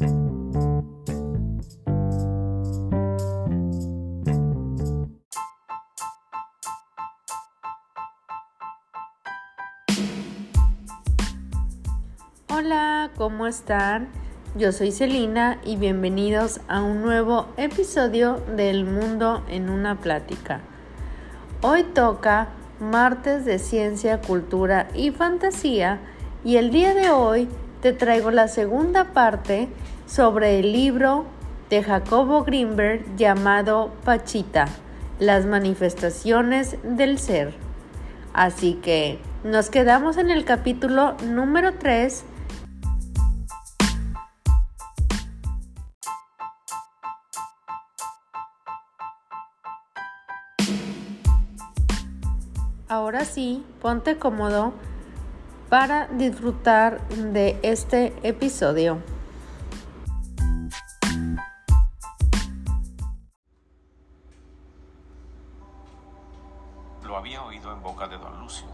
Hola, ¿cómo están? Yo soy Celina y bienvenidos a un nuevo episodio del Mundo en una plática. Hoy toca martes de ciencia, cultura y fantasía y el día de hoy te traigo la segunda parte sobre el libro de Jacobo Greenberg llamado Pachita, las manifestaciones del ser. Así que nos quedamos en el capítulo número 3 Ahora sí, ponte cómodo para disfrutar de este episodio. Lo había oído en boca de don Lucio.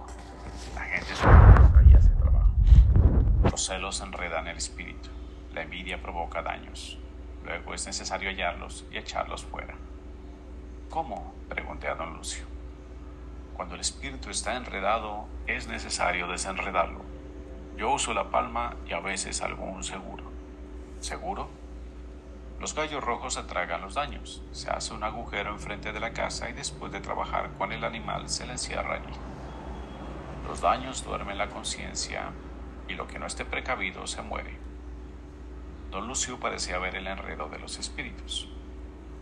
La gente solo y hace trabajo. Los celos enredan el espíritu. La envidia provoca daños. Luego es necesario hallarlos y echarlos fuera. ¿Cómo? pregunté a don Lucio. Cuando el espíritu está enredado, es necesario desenredarlo. Yo uso la palma y a veces algún seguro. ¿Seguro? Los gallos rojos se tragan los daños. Se hace un agujero enfrente de la casa y después de trabajar con el animal se le encierra allí. Los daños duermen la conciencia y lo que no esté precavido se muere. Don Lucio parecía ver el enredo de los espíritus.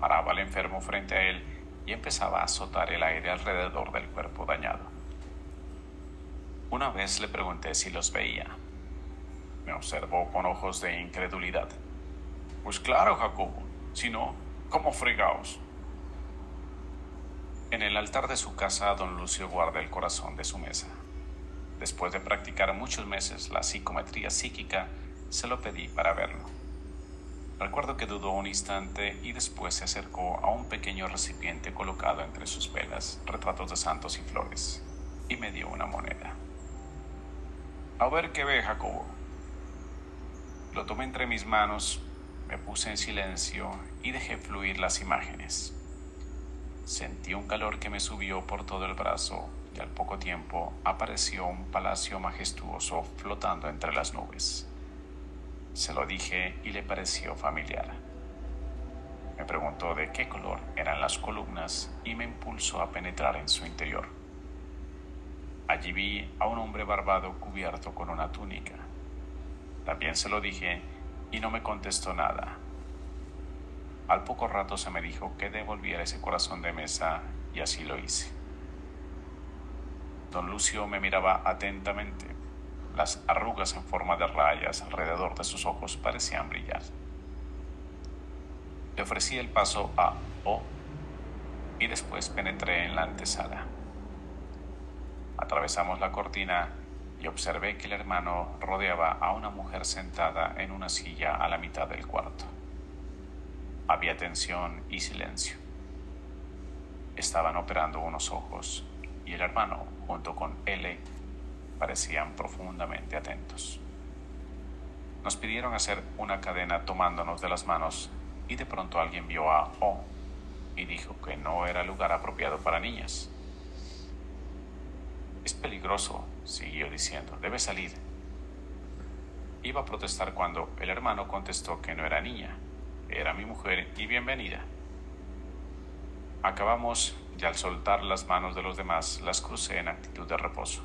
Paraba al enfermo frente a él y empezaba a azotar el aire alrededor del cuerpo dañado. Una vez le pregunté si los veía. Me observó con ojos de incredulidad. Pues claro, Jacobo, si no, ¿cómo fregaos? En el altar de su casa, don Lucio guarda el corazón de su mesa. Después de practicar muchos meses la psicometría psíquica, se lo pedí para verlo. Recuerdo que dudó un instante y después se acercó a un pequeño recipiente colocado entre sus velas, retratos de santos y flores, y me dio una moneda. A ver qué ve, Jacobo. Lo tomé entre mis manos, me puse en silencio y dejé fluir las imágenes. Sentí un calor que me subió por todo el brazo y al poco tiempo apareció un palacio majestuoso flotando entre las nubes. Se lo dije y le pareció familiar. Me preguntó de qué color eran las columnas y me impulsó a penetrar en su interior. Allí vi a un hombre barbado cubierto con una túnica. También se lo dije y no me contestó nada. Al poco rato se me dijo que devolviera ese corazón de mesa y así lo hice. Don Lucio me miraba atentamente. Las arrugas en forma de rayas alrededor de sus ojos parecían brillar. Le ofrecí el paso a O y después penetré en la antesala. Atravesamos la cortina y observé que el hermano rodeaba a una mujer sentada en una silla a la mitad del cuarto. Había tensión y silencio. Estaban operando unos ojos y el hermano, junto con L, parecían profundamente atentos. Nos pidieron hacer una cadena tomándonos de las manos y de pronto alguien vio a O y dijo que no era lugar apropiado para niñas. Es peligroso, siguió diciendo, debe salir. Iba a protestar cuando el hermano contestó que no era niña, era mi mujer y bienvenida. Acabamos y al soltar las manos de los demás las crucé en actitud de reposo.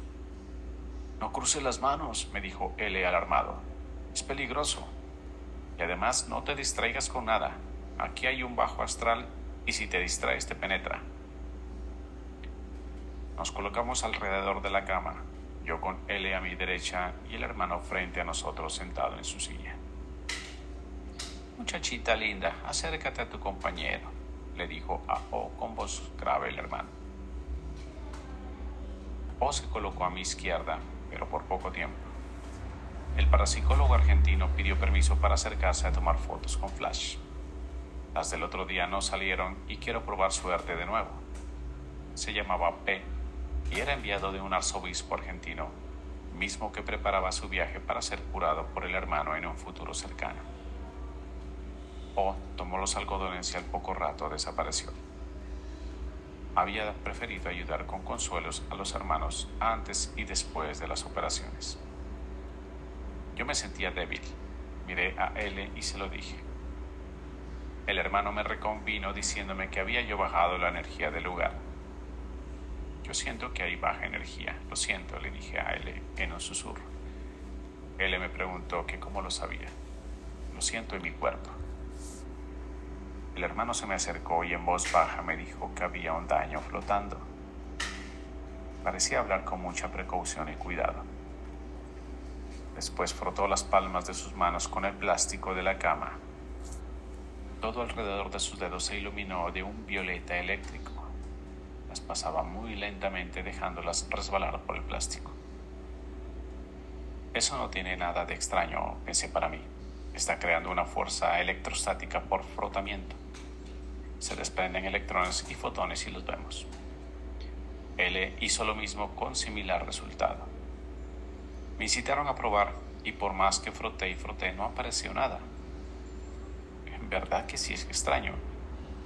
No cruce las manos, me dijo L alarmado. Es peligroso. Y además no te distraigas con nada. Aquí hay un bajo astral y si te distraes te penetra. Nos colocamos alrededor de la cama, yo con L a mi derecha y el hermano frente a nosotros sentado en su silla. Muchachita linda, acércate a tu compañero, le dijo a O con voz grave el hermano. O se colocó a mi izquierda pero por poco tiempo. El parapsicólogo argentino pidió permiso para acercarse a tomar fotos con flash. Las del otro día no salieron y quiero probar suerte de nuevo. Se llamaba P y era enviado de un arzobispo argentino, mismo que preparaba su viaje para ser curado por el hermano en un futuro cercano. O tomó los algodones y al poco rato desapareció. Había preferido ayudar con consuelos a los hermanos antes y después de las operaciones. Yo me sentía débil. Miré a L y se lo dije. El hermano me reconvino diciéndome que había yo bajado la energía del lugar. Yo siento que hay baja energía. Lo siento, le dije a L en un susurro. L me preguntó que cómo lo sabía. Lo siento en mi cuerpo. El hermano se me acercó y en voz baja me dijo que había un daño flotando. Parecía hablar con mucha precaución y cuidado. Después frotó las palmas de sus manos con el plástico de la cama. Todo alrededor de sus dedos se iluminó de un violeta eléctrico. Las pasaba muy lentamente dejándolas resbalar por el plástico. Eso no tiene nada de extraño, pensé para mí. Está creando una fuerza electrostática por frotamiento. Se desprenden electrones y fotones y los vemos. L hizo lo mismo con similar resultado. Me incitaron a probar y por más que froté y froté no apareció nada. En verdad que sí es extraño.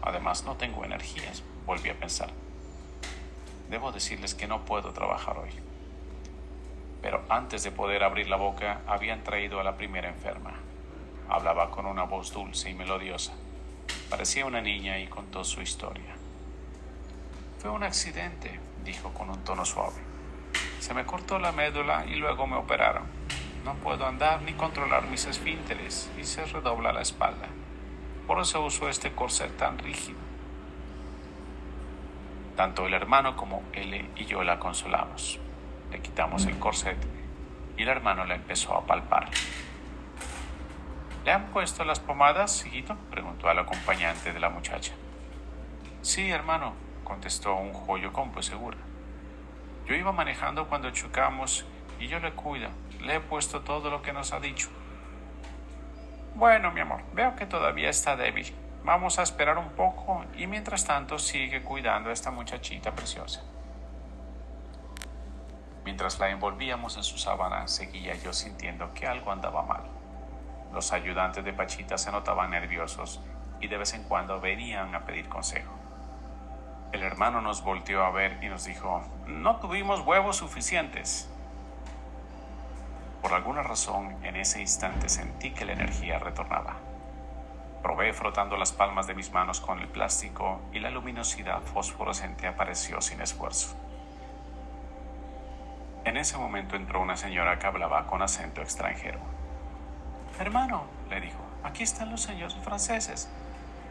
Además no tengo energías, volví a pensar. Debo decirles que no puedo trabajar hoy. Pero antes de poder abrir la boca habían traído a la primera enferma. Hablaba con una voz dulce y melodiosa. Parecía una niña y contó su historia. Fue un accidente, dijo con un tono suave. Se me cortó la médula y luego me operaron. No puedo andar ni controlar mis esfínteres y se redobla la espalda. Por eso uso este corset tan rígido. Tanto el hermano como él y yo la consolamos. Le quitamos el corset y el hermano la empezó a palpar. ¿Le han puesto las pomadas, hijito? preguntó al acompañante de la muchacha. Sí, hermano, contestó un joyo compo segura. Yo iba manejando cuando chocamos y yo le cuido. Le he puesto todo lo que nos ha dicho. Bueno, mi amor, veo que todavía está débil. Vamos a esperar un poco y mientras tanto sigue cuidando a esta muchachita preciosa. Mientras la envolvíamos en su sábana, seguía yo sintiendo que algo andaba mal. Los ayudantes de Pachita se notaban nerviosos y de vez en cuando venían a pedir consejo. El hermano nos volteó a ver y nos dijo, no tuvimos huevos suficientes. Por alguna razón, en ese instante sentí que la energía retornaba. Probé frotando las palmas de mis manos con el plástico y la luminosidad fosforescente apareció sin esfuerzo. En ese momento entró una señora que hablaba con acento extranjero. Hermano, le dijo, aquí están los señores franceses.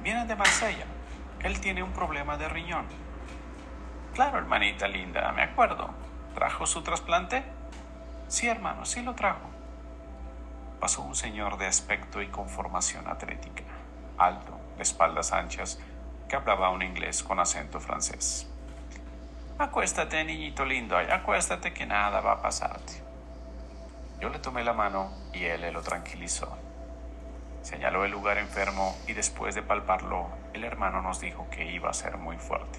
Vienen de Marsella. Él tiene un problema de riñón. Claro, hermanita linda, me acuerdo. ¿Trajo su trasplante? Sí, hermano, sí lo trajo. Pasó un señor de aspecto y conformación atlética, alto, de espaldas anchas, que hablaba un inglés con acento francés. Acuéstate, niñito lindo, acuéstate que nada va a pasarte. Yo le tomé la mano y él lo tranquilizó. Señaló el lugar enfermo y después de palparlo, el hermano nos dijo que iba a ser muy fuerte.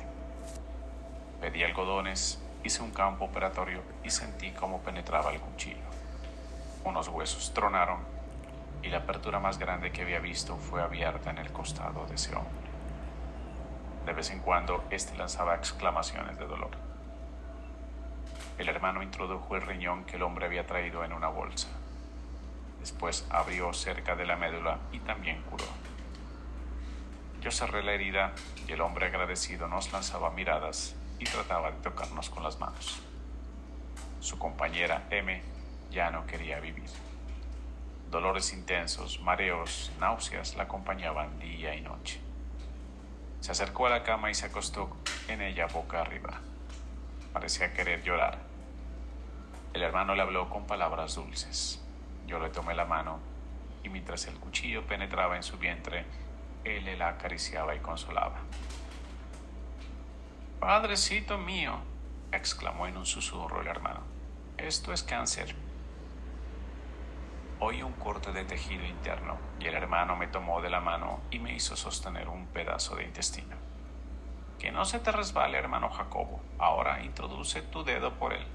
Pedí algodones, hice un campo operatorio y sentí cómo penetraba el cuchillo. Unos huesos tronaron y la apertura más grande que había visto fue abierta en el costado de ese hombre. De vez en cuando, éste lanzaba exclamaciones de dolor. El hermano introdujo el riñón que el hombre había traído en una bolsa. Después abrió cerca de la médula y también curó. Yo cerré la herida y el hombre agradecido nos lanzaba miradas y trataba de tocarnos con las manos. Su compañera M ya no quería vivir. Dolores intensos, mareos, náuseas la acompañaban día y noche. Se acercó a la cama y se acostó en ella boca arriba. Parecía querer llorar. El hermano le habló con palabras dulces. Yo le tomé la mano y mientras el cuchillo penetraba en su vientre, él la acariciaba y consolaba. Padrecito mío, exclamó en un susurro el hermano, esto es cáncer. Oí un corte de tejido interno y el hermano me tomó de la mano y me hizo sostener un pedazo de intestino. Que no se te resbale, hermano Jacobo. Ahora introduce tu dedo por él.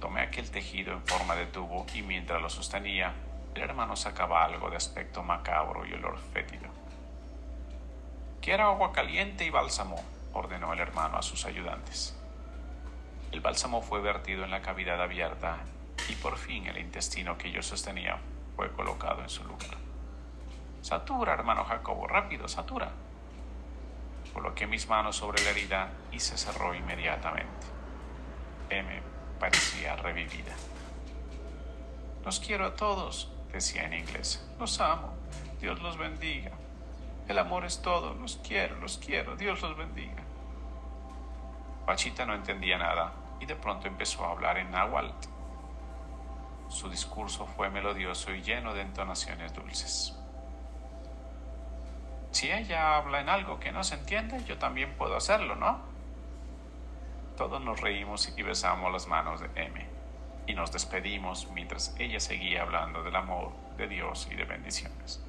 Tomé aquel tejido en forma de tubo y mientras lo sostenía, El hermano sacaba algo de aspecto macabro y olor fétido. Quiero agua caliente y bálsamo, ordenó el hermano a sus ayudantes. El bálsamo fue vertido en la cavidad abierta y por fin el intestino que yo sostenía fue colocado en su lugar. Satura, hermano Jacobo, rápido, satura. Coloqué mis manos sobre la herida y se cerró inmediatamente. M parecía revivida. Los quiero a todos, decía en inglés. Los amo. Dios los bendiga. El amor es todo. Los quiero, los quiero. Dios los bendiga. Pachita no entendía nada y de pronto empezó a hablar en náhuatl. Su discurso fue melodioso y lleno de entonaciones dulces. Si ella habla en algo que no se entiende, yo también puedo hacerlo, ¿no? Todos nos reímos y besamos las manos de M y nos despedimos mientras ella seguía hablando del amor de Dios y de bendiciones.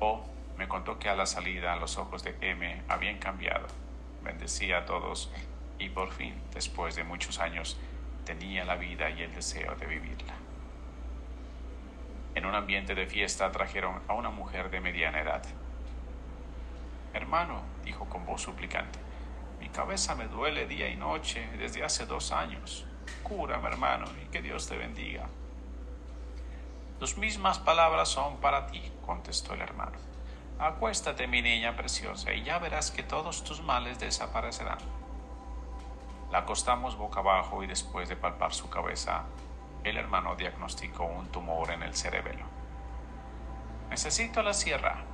O me contó que a la salida los ojos de M habían cambiado, bendecía a todos y por fin, después de muchos años, tenía la vida y el deseo de vivirla. En un ambiente de fiesta trajeron a una mujer de mediana edad. Hermano, dijo con voz suplicante, mi cabeza me duele día y noche desde hace dos años. Cúrame, hermano, y que Dios te bendiga. Tus mismas palabras son para ti, contestó el hermano. Acuéstate, mi niña preciosa, y ya verás que todos tus males desaparecerán. La acostamos boca abajo y después de palpar su cabeza, el hermano diagnosticó un tumor en el cerebelo. Necesito la sierra.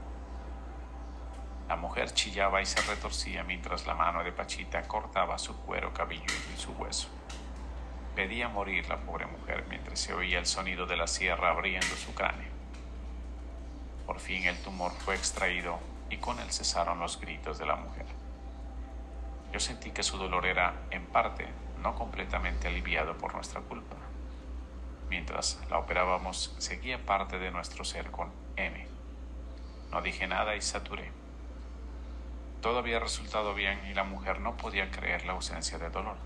La mujer chillaba y se retorcía mientras la mano de Pachita cortaba su cuero cabelludo y su hueso. Pedía morir la pobre mujer mientras se oía el sonido de la sierra abriendo su cráneo. Por fin el tumor fue extraído y con él cesaron los gritos de la mujer. Yo sentí que su dolor era, en parte, no completamente aliviado por nuestra culpa. Mientras la operábamos, seguía parte de nuestro ser con M. No dije nada y saturé. Todo había resultado bien y la mujer no podía creer la ausencia de dolor.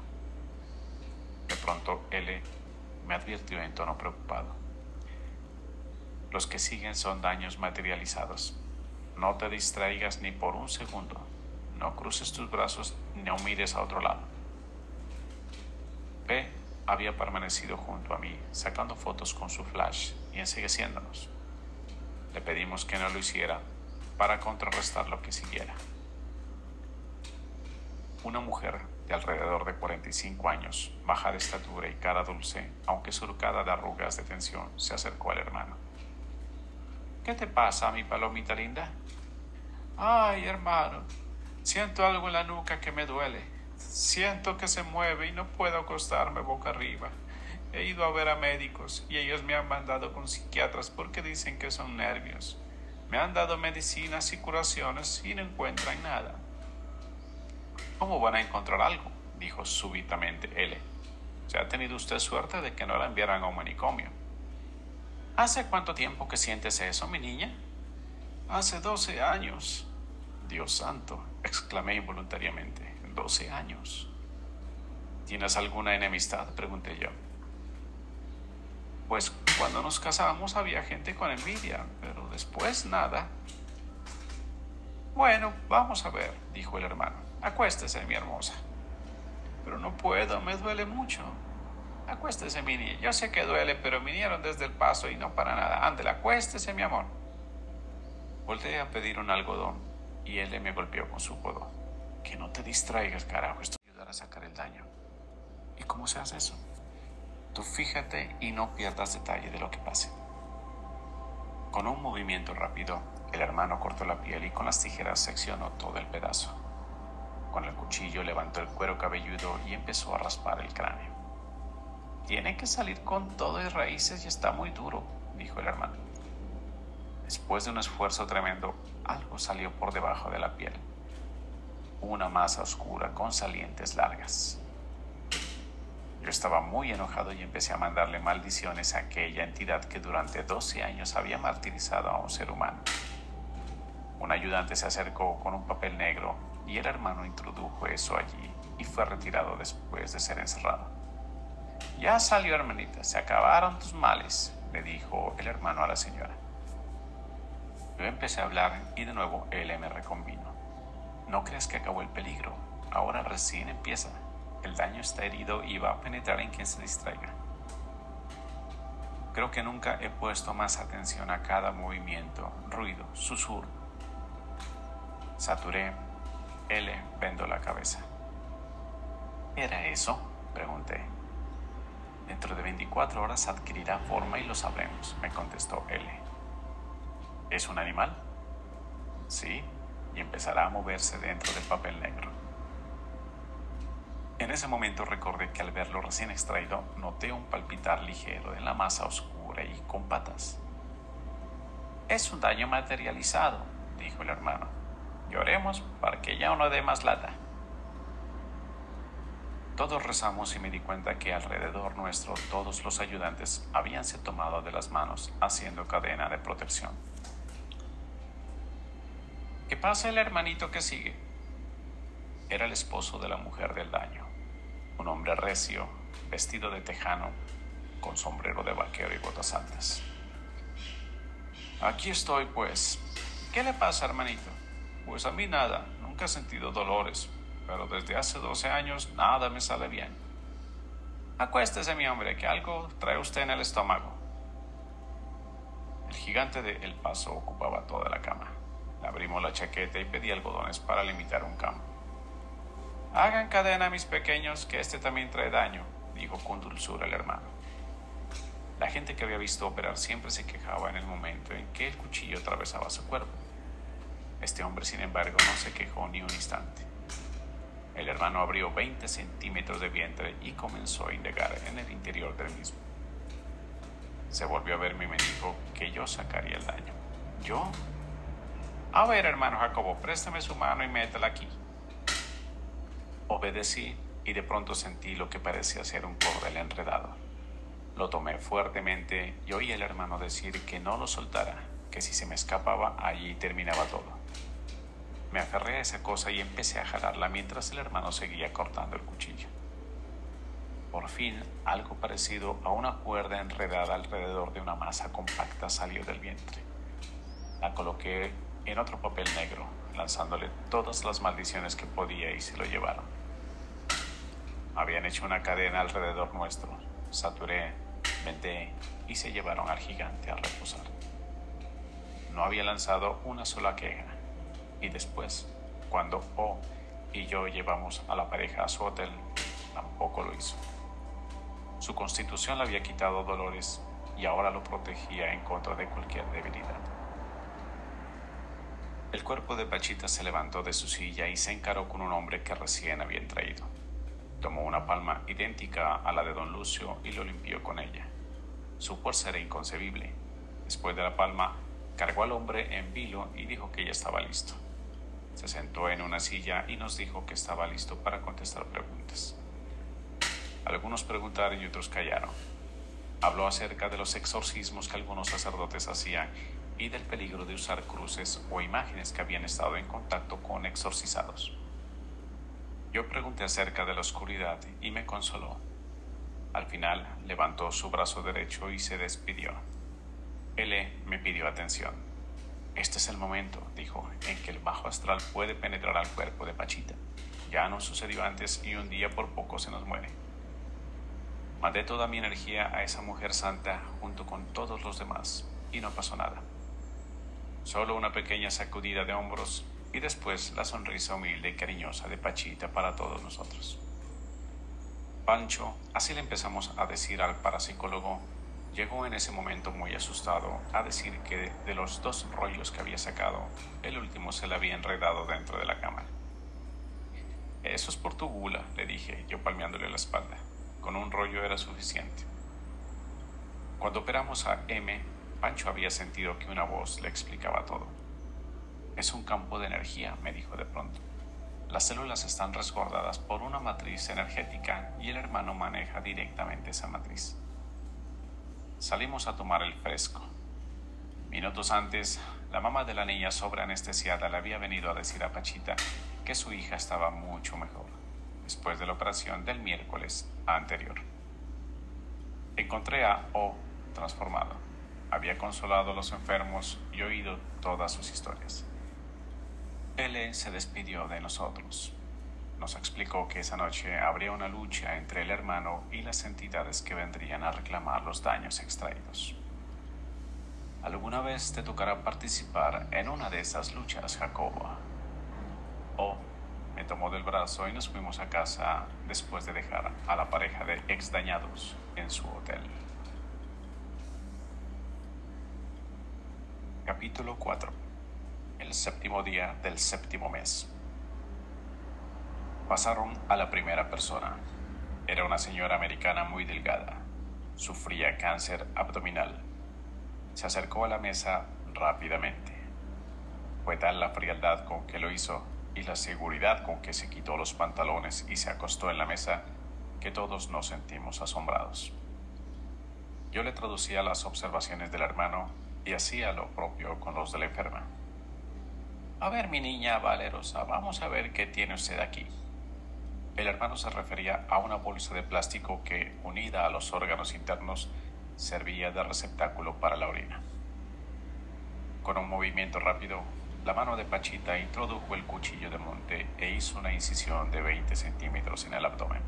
De pronto, L me advirtió en tono preocupado. Los que siguen son daños materializados. No te distraigas ni por un segundo. No cruces tus brazos no mires a otro lado. P había permanecido junto a mí, sacando fotos con su flash y ensegueciéndonos. Le pedimos que no lo hiciera para contrarrestar lo que siguiera. Una mujer de alrededor de 45 años, baja de estatura y cara dulce, aunque surcada de arrugas de tensión, se acercó al hermano. ¿Qué te pasa, mi palomita linda? Ay, hermano, Siento algo en la nuca que me duele. Siento que se mueve y no puedo acostarme boca arriba. He ido a ver a médicos y ellos me han mandado con psiquiatras porque dicen que son nervios. Me han dado medicinas y curaciones y no encuentran nada. ¿Cómo van a encontrar algo? dijo súbitamente L. ¿Se ha tenido usted suerte de que no la enviaran a un manicomio? ¿Hace cuánto tiempo que sientes eso, mi niña? Hace doce años. Dios santo, exclamé involuntariamente. Doce años. ¿Tienes alguna enemistad? pregunté yo. Pues cuando nos casamos había gente con envidia, pero después nada. Bueno, vamos a ver, dijo el hermano. Acuéstese, mi hermosa. Pero no puedo, me duele mucho. Acuéstese, mi niña. Yo sé que duele, pero vinieron desde el paso y no para nada. Ándale, acuéstese, mi amor. Volté a pedir un algodón y él me golpeó con su codo. Que no te distraigas, carajo, esto va a ayudar a sacar el daño. ¿Y cómo se hace eso? Tú fíjate y no pierdas detalle de lo que pase. Con un movimiento rápido, el hermano cortó la piel y con las tijeras seccionó todo el pedazo. Con el cuchillo levantó el cuero cabelludo y empezó a raspar el cráneo. Tiene que salir con todo y raíces y está muy duro, dijo el hermano. Después de un esfuerzo tremendo, algo salió por debajo de la piel. Una masa oscura con salientes largas. Yo estaba muy enojado y empecé a mandarle maldiciones a aquella entidad que durante 12 años había martirizado a un ser humano. Un ayudante se acercó con un papel negro y el hermano introdujo eso allí y fue retirado después de ser encerrado. Ya salió, hermanita, se acabaron tus males, le dijo el hermano a la señora. Yo empecé a hablar y de nuevo él me reconvino. No crees que acabó el peligro, ahora recién empieza. El daño está herido y va a penetrar en quien se distraiga. Creo que nunca he puesto más atención a cada movimiento, ruido, susurro. Saturé. L vendo la cabeza. ¿Qué era eso? Pregunté. Dentro de 24 horas adquirirá forma y lo sabremos, me contestó L. ¿Es un animal? Sí, y empezará a moverse dentro del papel negro. En ese momento recordé que al verlo recién extraído noté un palpitar ligero en la masa oscura y con patas. Es un daño materializado, dijo el hermano. Lloremos para que ya no dé más lata. Todos rezamos y me di cuenta que alrededor nuestro todos los ayudantes habíanse tomado de las manos haciendo cadena de protección. ¿Qué pasa el hermanito que sigue? Era el esposo de la mujer del daño un hombre recio, vestido de tejano, con sombrero de vaquero y botas altas. Aquí estoy, pues. ¿Qué le pasa, hermanito? Pues a mí nada, nunca he sentido dolores, pero desde hace 12 años nada me sale bien. Acuéstese, mi hombre, que algo trae usted en el estómago. El gigante de El Paso ocupaba toda la cama. Abrimos la chaqueta y pedí algodones para limitar un campo. Hagan cadena, mis pequeños, que este también trae daño, dijo con dulzura el hermano. La gente que había visto operar siempre se quejaba en el momento en que el cuchillo atravesaba su cuerpo. Este hombre, sin embargo, no se quejó ni un instante. El hermano abrió 20 centímetros de vientre y comenzó a indagar en el interior del mismo. Se volvió a verme y me dijo que yo sacaría el daño. ¿Yo? A ver, hermano Jacobo, préstame su mano y métela aquí. Obedecí y de pronto sentí lo que parecía ser un cordel enredado. Lo tomé fuertemente y oí al hermano decir que no lo soltara, que si se me escapaba allí terminaba todo. Me aferré a esa cosa y empecé a jalarla mientras el hermano seguía cortando el cuchillo. Por fin, algo parecido a una cuerda enredada alrededor de una masa compacta salió del vientre. La coloqué en otro papel negro, lanzándole todas las maldiciones que podía y se lo llevaron. Habían hecho una cadena alrededor nuestro. Saturé, vendé y se llevaron al gigante a reposar. No había lanzado una sola queja. Y después, cuando O y yo llevamos a la pareja a su hotel, tampoco lo hizo. Su constitución le había quitado dolores y ahora lo protegía en contra de cualquier debilidad. El cuerpo de Pachita se levantó de su silla y se encaró con un hombre que recién habían traído. Tomó una palma idéntica a la de don Lucio y lo limpió con ella. Su fuerza era inconcebible. Después de la palma, cargó al hombre en vilo y dijo que ya estaba listo. Se sentó en una silla y nos dijo que estaba listo para contestar preguntas. Algunos preguntaron y otros callaron. Habló acerca de los exorcismos que algunos sacerdotes hacían y del peligro de usar cruces o imágenes que habían estado en contacto con exorcizados. Yo pregunté acerca de la oscuridad y me consoló. Al final levantó su brazo derecho y se despidió. L me pidió atención. Este es el momento, dijo, en que el bajo astral puede penetrar al cuerpo de Pachita. Ya no sucedió antes y un día por poco se nos muere. Mandé toda mi energía a esa mujer santa junto con todos los demás y no pasó nada. Solo una pequeña sacudida de hombros y después la sonrisa humilde y cariñosa de Pachita para todos nosotros. Pancho, así le empezamos a decir al parapsicólogo, llegó en ese momento muy asustado a decir que de los dos rollos que había sacado, el último se le había enredado dentro de la cámara. Eso es por tu gula, le dije, yo palmeándole la espalda. Con un rollo era suficiente. Cuando operamos a M, Pancho había sentido que una voz le explicaba todo. Es un campo de energía, me dijo de pronto. Las células están resguardadas por una matriz energética y el hermano maneja directamente esa matriz. Salimos a tomar el fresco. Minutos antes, la mamá de la niña sobre anestesiada le había venido a decir a Pachita que su hija estaba mucho mejor, después de la operación del miércoles anterior. Encontré a O transformado. Había consolado a los enfermos y oído todas sus historias. L se despidió de nosotros. Nos explicó que esa noche habría una lucha entre el hermano y las entidades que vendrían a reclamar los daños extraídos. ¿Alguna vez te tocará participar en una de esas luchas, Jacobo? O me tomó del brazo y nos fuimos a casa después de dejar a la pareja de ex dañados en su hotel. Capítulo 4 El séptimo día del séptimo mes. Pasaron a la primera persona. Era una señora americana muy delgada. Sufría cáncer abdominal. Se acercó a la mesa rápidamente. Fue tal la frialdad con que lo hizo y la seguridad con que se quitó los pantalones y se acostó en la mesa que todos nos sentimos asombrados. Yo le traducía las observaciones del hermano y hacía lo propio con los de la enferma. A ver, mi niña valerosa, vamos a ver qué tiene usted aquí. El hermano se refería a una bolsa de plástico que, unida a los órganos internos, servía de receptáculo para la orina. Con un movimiento rápido, la mano de Pachita introdujo el cuchillo de monte e hizo una incisión de 20 centímetros en el abdomen.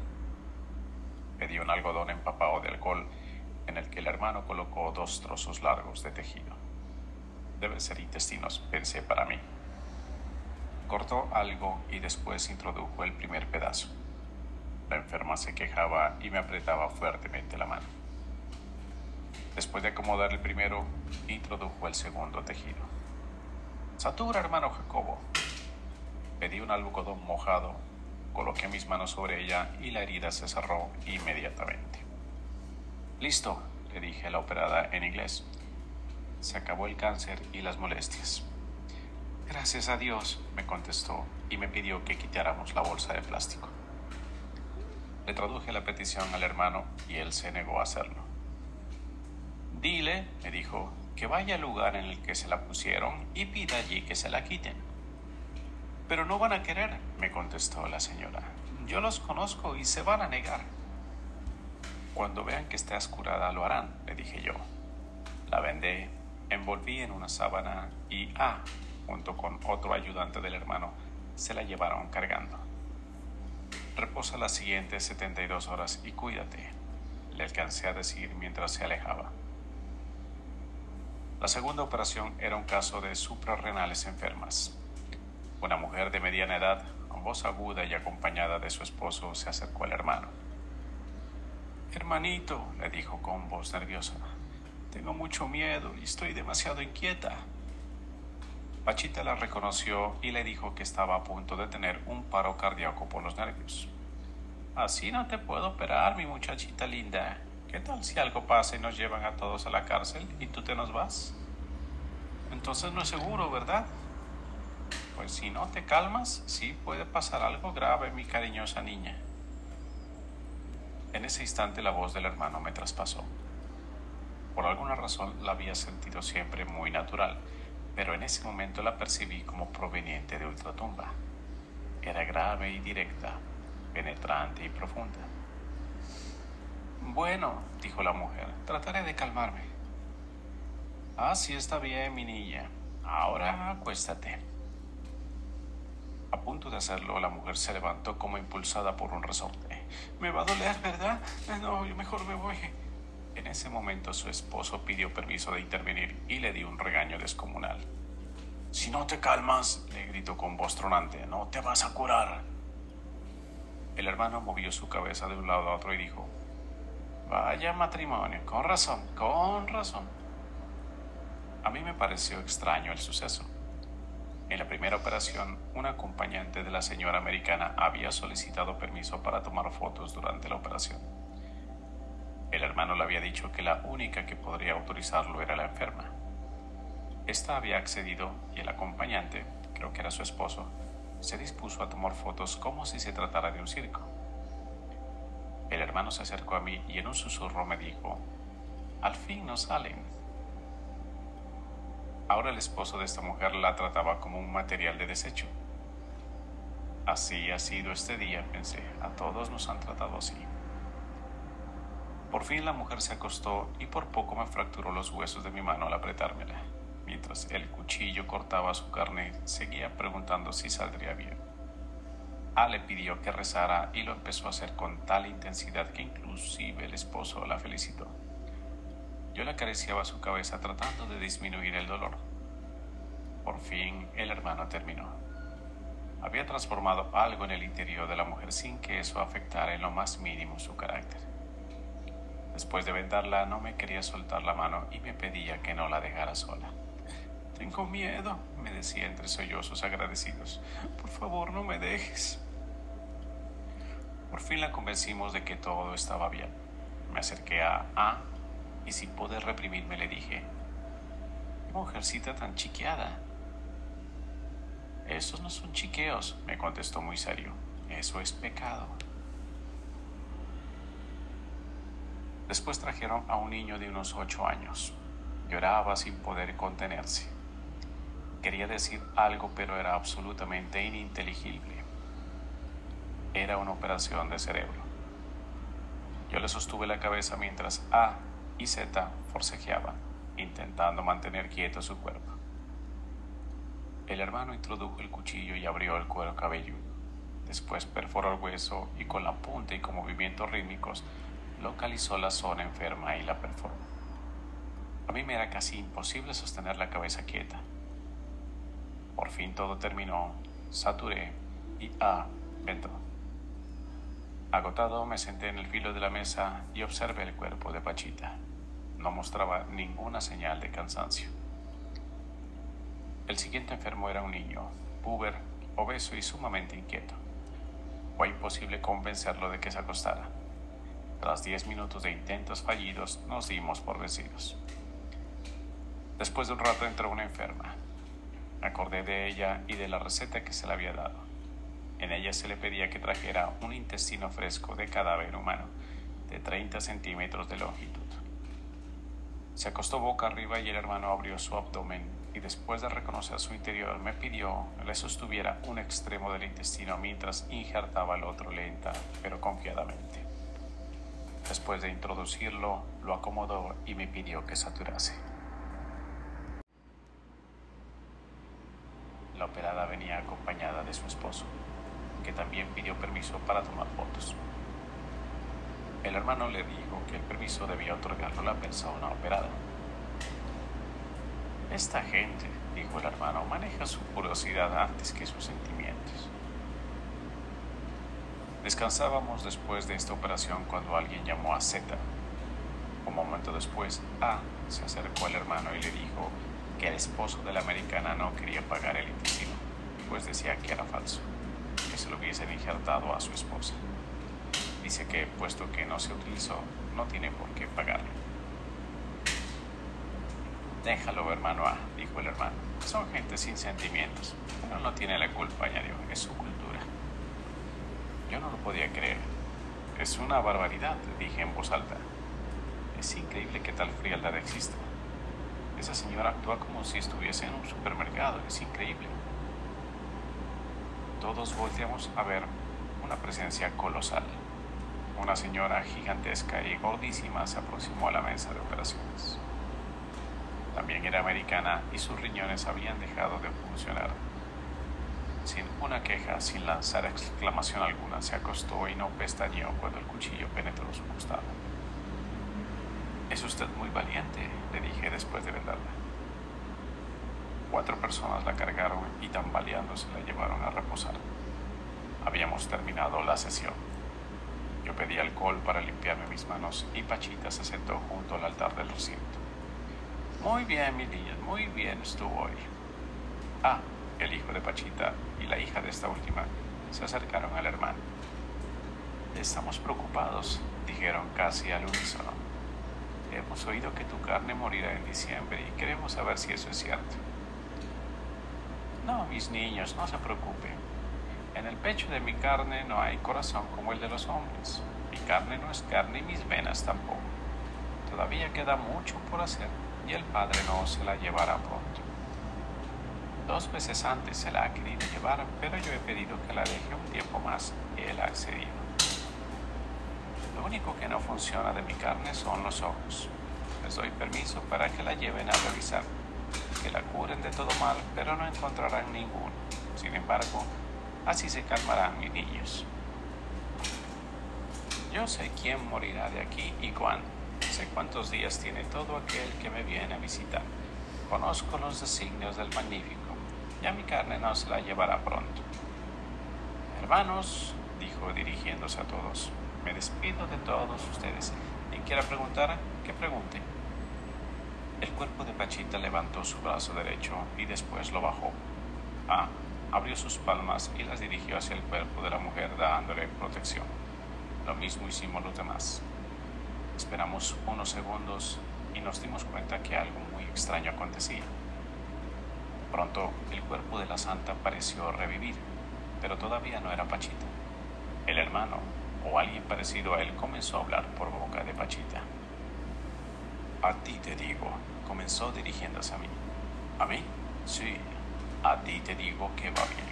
Me dio un algodón empapado de alcohol en el que el hermano colocó dos trozos largos de tejido. Deben ser intestinos, pensé para mí. Cortó algo y después introdujo el primer pedazo. La enferma se quejaba y me apretaba fuertemente la mano. Después de acomodar el primero, introdujo el segundo tejido. Satura, hermano Jacobo. Pedí un algodón mojado, coloqué mis manos sobre ella y la herida se cerró inmediatamente. Listo, le dije a la operada en inglés. Se acabó el cáncer y las molestias. Gracias a Dios, me contestó y me pidió que quitáramos la bolsa de plástico. Le traduje la petición al hermano y él se negó a hacerlo. Dile, me dijo, que vaya al lugar en el que se la pusieron y pida allí que se la quiten. Pero no van a querer, me contestó la señora. Yo los conozco y se van a negar. Cuando vean que estás curada lo harán, le dije yo. La vendé, envolví en una sábana y, ah, junto con otro ayudante del hermano, se la llevaron cargando. Reposa las siguientes 72 horas y cuídate, le alcancé a decir mientras se alejaba. La segunda operación era un caso de suprarrenales enfermas. Una mujer de mediana edad, con voz aguda y acompañada de su esposo, se acercó al hermano. Hermanito, le dijo con voz nerviosa, tengo mucho miedo y estoy demasiado inquieta. Pachita la reconoció y le dijo que estaba a punto de tener un paro cardíaco por los nervios. Así no te puedo operar, mi muchachita linda, ¿Qué tal si algo pasa y nos llevan a todos a la cárcel y tú te nos vas? Entonces no es seguro, ¿verdad? Pues si no te calmas, sí puede pasar algo grave, mi cariñosa niña. En ese instante la voz del hermano me traspasó. Por alguna razón la había sentido siempre muy natural, pero en ese momento la percibí como proveniente de ultratumba. Era grave y directa, penetrante y profunda. Bueno, dijo la mujer, trataré de calmarme. Ah, sí está bien, mi niña. Ahora acuéstate. A punto de hacerlo, la mujer se levantó como impulsada por un resorte. Me va a doler, ¿verdad? No, yo mejor me voy. En ese momento su esposo pidió permiso de intervenir y le dio un regaño descomunal. Si no te calmas, le gritó con voz tronante, no te vas a curar. El hermano movió su cabeza de un lado a otro y dijo, Vaya matrimonio, con razón, con razón. A mí me pareció extraño el suceso. En la primera operación, un acompañante de la señora americana había solicitado permiso para tomar fotos durante la operación. El hermano le había dicho que la única que podría autorizarlo era la enferma. Esta había accedido y el acompañante, creo que era su esposo, se dispuso a tomar fotos como si se tratara de un circo. El hermano se acercó a mí y en un susurro me dijo, al fin no salen. Ahora el esposo de esta mujer la trataba como un material de desecho. Así ha sido este día, pensé, a todos nos han tratado así. Por fin la mujer se acostó y por poco me fracturó los huesos de mi mano al apretármela. Mientras el cuchillo cortaba su carne, seguía preguntando si saldría bien. A le pidió que rezara y lo empezó a hacer con tal intensidad que inclusive el esposo la felicitó. Yo le acariciaba su cabeza tratando de disminuir el dolor. Por fin el hermano terminó. Había transformado algo en el interior de la mujer sin que eso afectara en lo más mínimo su carácter. Después de vendarla no me quería soltar la mano y me pedía que no la dejara sola. Tengo miedo, me decía entre sollozos agradecidos. Por favor, no me dejes. Por fin la convencimos de que todo estaba bien. Me acerqué a A y sin poder reprimirme le dije, mujercita tan chiqueada. Esos no son chiqueos, me contestó muy serio. Eso es pecado. Después trajeron a un niño de unos ocho años. Lloraba sin poder contenerse. Quería decir algo, pero era absolutamente ininteligible. Era una operación de cerebro. Yo le sostuve la cabeza mientras A y Z forcejeaban, intentando mantener quieto su cuerpo. El hermano introdujo el cuchillo y abrió el cuero cabelludo. Después perforó el hueso y con la punta y con movimientos rítmicos localizó la zona enferma y la perforó. A mí me era casi imposible sostener la cabeza quieta. Por fin todo terminó, saturé y A entró. Agotado me senté en el filo de la mesa y observé el cuerpo de Pachita. No mostraba ninguna señal de cansancio. El siguiente enfermo era un niño, puber, obeso y sumamente inquieto. Fue imposible convencerlo de que se acostara. Tras diez minutos de intentos fallidos, nos dimos por vencidos. Después de un rato entró una enferma, me acordé de ella y de la receta que se le había dado. En ella se le pedía que trajera un intestino fresco de cadáver humano de 30 centímetros de longitud. Se acostó boca arriba y el hermano abrió su abdomen y después de reconocer su interior me pidió le sostuviera un extremo del intestino mientras injertaba el otro lenta pero confiadamente. Después de introducirlo, lo acomodó y me pidió que saturase. La operada venía acompañada de su esposo, que también pidió permiso para tomar fotos. El hermano le dijo que el permiso debía otorgarlo a la persona operada. Esta gente, dijo el hermano, maneja su curiosidad antes que sus sentimientos. Descansábamos después de esta operación cuando alguien llamó a Z. Un momento después, A se acercó al hermano y le dijo que el esposo de la americana no quería pagar el intestino, pues decía que era falso, que se lo hubiesen injertado a su esposa. Dice que, puesto que no se utilizó, no tiene por qué pagarlo. Déjalo, hermano A, dijo el hermano. Son gente sin sentimientos, pero no tiene la culpa, añadió, es su cultura. Yo no lo podía creer. Es una barbaridad, dije en voz alta. Es increíble que tal frialdad exista. Esa señora actúa como si estuviese en un supermercado. Es increíble. Todos volteamos a ver una presencia colosal. Una señora gigantesca y gordísima se aproximó a la mesa de operaciones. También era americana y sus riñones habían dejado de funcionar. Sin una queja, sin lanzar exclamación alguna, se acostó y no pestañeó cuando el cuchillo penetró su costado. Es usted muy valiente, le dije después de vendarla. Cuatro personas la cargaron y tambaleándose la llevaron a reposar. Habíamos terminado la sesión. Pedí alcohol para limpiarme mis manos y Pachita se sentó junto al altar del recinto. Muy bien, mi niña, muy bien estuvo hoy. Ah, el hijo de Pachita y la hija de esta última se acercaron al hermano. Estamos preocupados, dijeron casi al unísono. Hemos oído que tu carne morirá en diciembre y queremos saber si eso es cierto. No, mis niños, no se preocupen. En el pecho de mi carne no hay corazón como el de los hombres. Mi carne no es carne y mis venas tampoco. Todavía queda mucho por hacer y el Padre no se la llevará pronto. Dos veces antes se la ha querido llevar, pero yo he pedido que la deje un tiempo más y él ha accedido. Lo único que no funciona de mi carne son los ojos. Les doy permiso para que la lleven a revisar, que la curen de todo mal, pero no encontrarán ninguno. Sin embargo, así se calmarán mis niños. Yo sé quién morirá de aquí y cuándo. Sé cuántos días tiene todo aquel que me viene a visitar. Conozco los designios del Magnífico. Ya mi carne no se la llevará pronto. Hermanos, dijo dirigiéndose a todos, me despido de todos ustedes. Quien quiera preguntar, que pregunte. El cuerpo de Pachita levantó su brazo derecho y después lo bajó. Ah, abrió sus palmas y las dirigió hacia el cuerpo de la mujer dándole protección. Lo mismo hicimos los demás. Esperamos unos segundos y nos dimos cuenta que algo muy extraño acontecía. Pronto el cuerpo de la santa pareció revivir, pero todavía no era Pachita. El hermano o alguien parecido a él comenzó a hablar por boca de Pachita. A ti te digo, comenzó dirigiéndose a mí. ¿A mí? Sí, a ti te digo que va bien,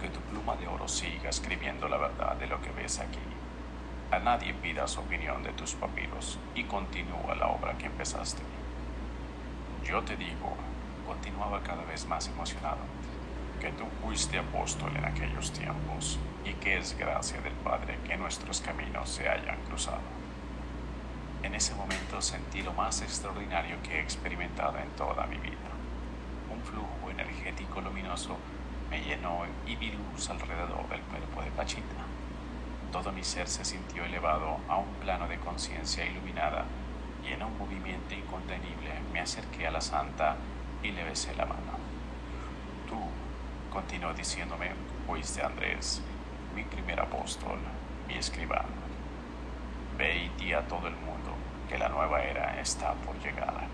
que tu pluma de oro siga escribiendo la verdad de lo que ves aquí. A nadie pidas opinión de tus papiros y continúa la obra que empezaste. Yo te digo, continuaba cada vez más emocionado, que tú fuiste apóstol en aquellos tiempos y que es gracia del Padre que nuestros caminos se hayan cruzado. En ese momento sentí lo más extraordinario que he experimentado en toda mi vida. Flujo energético luminoso me llenó y vi luz alrededor del cuerpo de Pachita. Todo mi ser se sintió elevado a un plano de conciencia iluminada y en un movimiento incontenible me acerqué a la santa y le besé la mano. Tú, continuó diciéndome, fuiste Andrés, mi primer apóstol, mi escribano. Ve y di a todo el mundo que la nueva era está por llegar.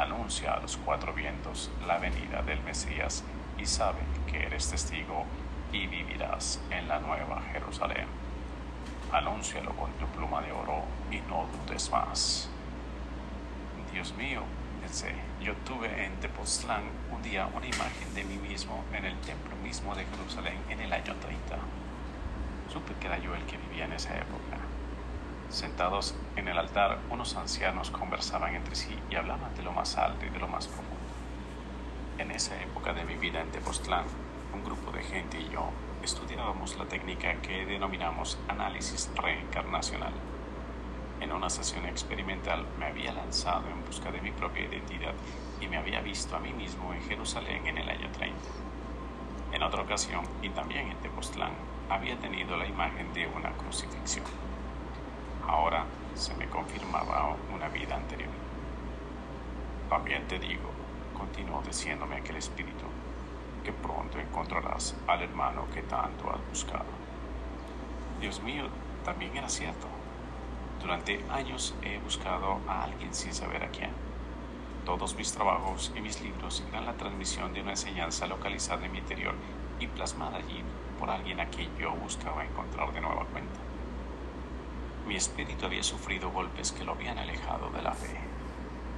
Anuncia a los cuatro vientos la venida del Mesías y sabe que eres testigo y vivirás en la nueva Jerusalén. Anúncialo con tu pluma de oro y no dudes más. Dios mío, pensé, yo tuve en Tepoztlán un día una imagen de mí mismo en el templo mismo de Jerusalén en el año 30. Supe que era yo el que vivía en esa época. Sentados en el altar, unos ancianos conversaban entre sí y hablaban de lo más alto y de lo más profundo. En esa época de mi vida en Tepoztlán, un grupo de gente y yo estudiábamos la técnica que denominamos análisis reencarnacional. En una sesión experimental me había lanzado en busca de mi propia identidad y me había visto a mí mismo en Jerusalén en el año 30. En otra ocasión, y también en Tepoztlán, había tenido la imagen de una crucifixión. Ahora se me confirmaba una vida anterior. También te digo, continuó diciéndome aquel espíritu, que pronto encontrarás al hermano que tanto has buscado. Dios mío, también era cierto. Durante años he buscado a alguien sin saber a quién. Todos mis trabajos y mis libros eran la transmisión de una enseñanza localizada en mi interior y plasmada allí por alguien a quien yo buscaba encontrar de nueva cuenta. Mi espíritu había sufrido golpes que lo habían alejado de la fe,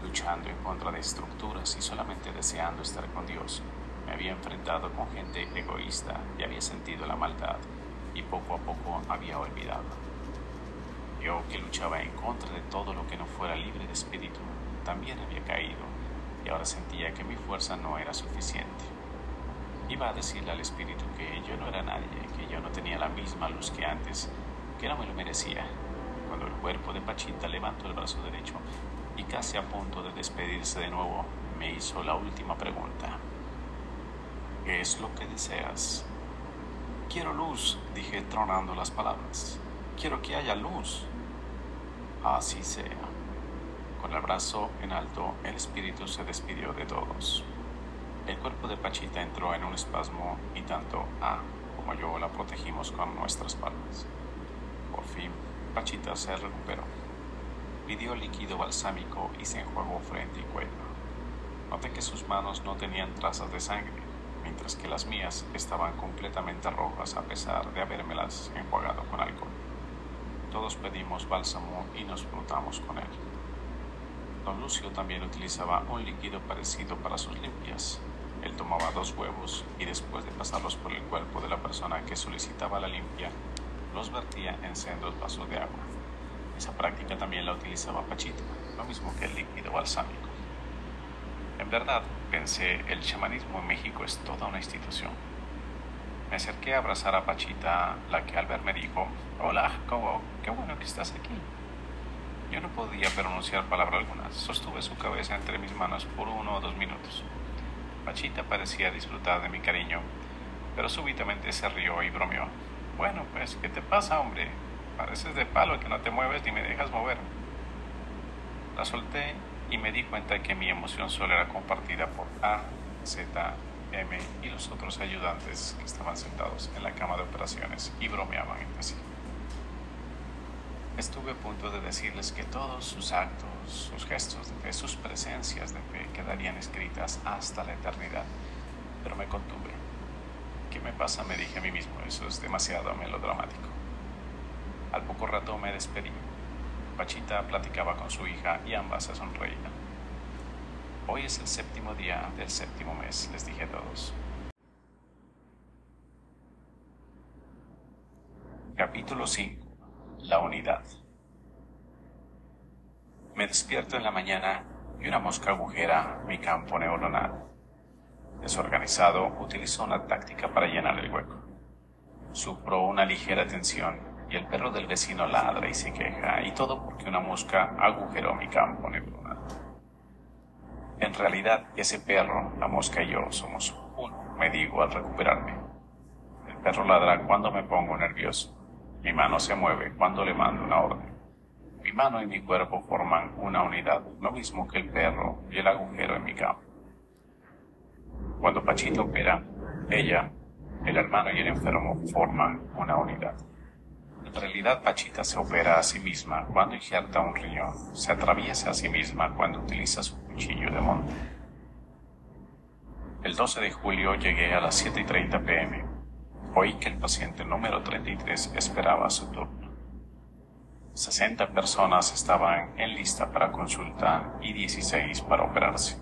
luchando en contra de estructuras y solamente deseando estar con Dios. Me había enfrentado con gente egoísta y había sentido la maldad y poco a poco había olvidado. Yo que luchaba en contra de todo lo que no fuera libre de espíritu, también había caído y ahora sentía que mi fuerza no era suficiente. Iba a decirle al espíritu que yo no era nadie, que yo no tenía la misma luz que antes, que no me lo merecía, el cuerpo de Pachita levantó el brazo derecho y casi a punto de despedirse de nuevo, me hizo la última pregunta. ¿Qué es lo que deseas? Quiero luz, dije tronando las palabras. Quiero que haya luz. Así sea. Con el brazo en alto, el espíritu se despidió de todos. El cuerpo de Pachita entró en un espasmo y tanto A como yo la protegimos con nuestras palmas. Por fin, Pachita se recuperó. Pidió líquido balsámico y se enjuagó frente y cuello. Noté que sus manos no tenían trazas de sangre, mientras que las mías estaban completamente rojas a pesar de habérmelas enjuagado con alcohol. Todos pedimos bálsamo y nos frotamos con él. Don Lucio también utilizaba un líquido parecido para sus limpias. Él tomaba dos huevos y después de pasarlos por el cuerpo de la persona que solicitaba la limpia, los vertía en sendos vasos de agua. Esa práctica también la utilizaba Pachito, lo mismo que el líquido balsámico. En verdad, pensé, el chamanismo en México es toda una institución. Me acerqué a abrazar a Pachita, la que al verme dijo, hola, Jacobo, qué bueno que estás aquí. Yo no podía pronunciar palabra alguna, sostuve su cabeza entre mis manos por uno o dos minutos. Pachita parecía disfrutar de mi cariño, pero súbitamente se rió y bromeó. Bueno, pues, ¿qué te pasa, hombre? Pareces de palo que no te mueves ni me dejas mover. La solté y me di cuenta de que mi emoción solo era compartida por A, Z, M y los otros ayudantes que estaban sentados en la cama de operaciones y bromeaban entre sí. Estuve a punto de decirles que todos sus actos, sus gestos de fe, sus presencias de fe quedarían escritas hasta la eternidad, pero me contuve. ¿Qué me pasa? Me dije a mí mismo, eso es demasiado melodramático. Al poco rato me despedí. Pachita platicaba con su hija y ambas se sonreían. Hoy es el séptimo día del séptimo mes, les dije a todos. Capítulo 5. La unidad. Me despierto en la mañana y una mosca agujera mi campo neuronal. Desorganizado, utilizo una táctica para llenar el hueco. Sufro una ligera tensión y el perro del vecino ladra y se queja, y todo porque una mosca agujeró mi campo neuronal. En realidad, ese perro, la mosca y yo somos uno, me digo al recuperarme. El perro ladra cuando me pongo nervioso. Mi mano se mueve cuando le mando una orden. Mi mano y mi cuerpo forman una unidad, lo mismo que el perro y el agujero en mi campo. Cuando Pachito opera, ella, el hermano y el enfermo forman una unidad. En realidad, Pachita se opera a sí misma cuando injerta un riñón, se atraviesa a sí misma cuando utiliza su cuchillo de monte. El 12 de julio llegué a las 7.30 pm Oí que el paciente número 33 esperaba su turno. 60 personas estaban en lista para consulta y 16 para operarse.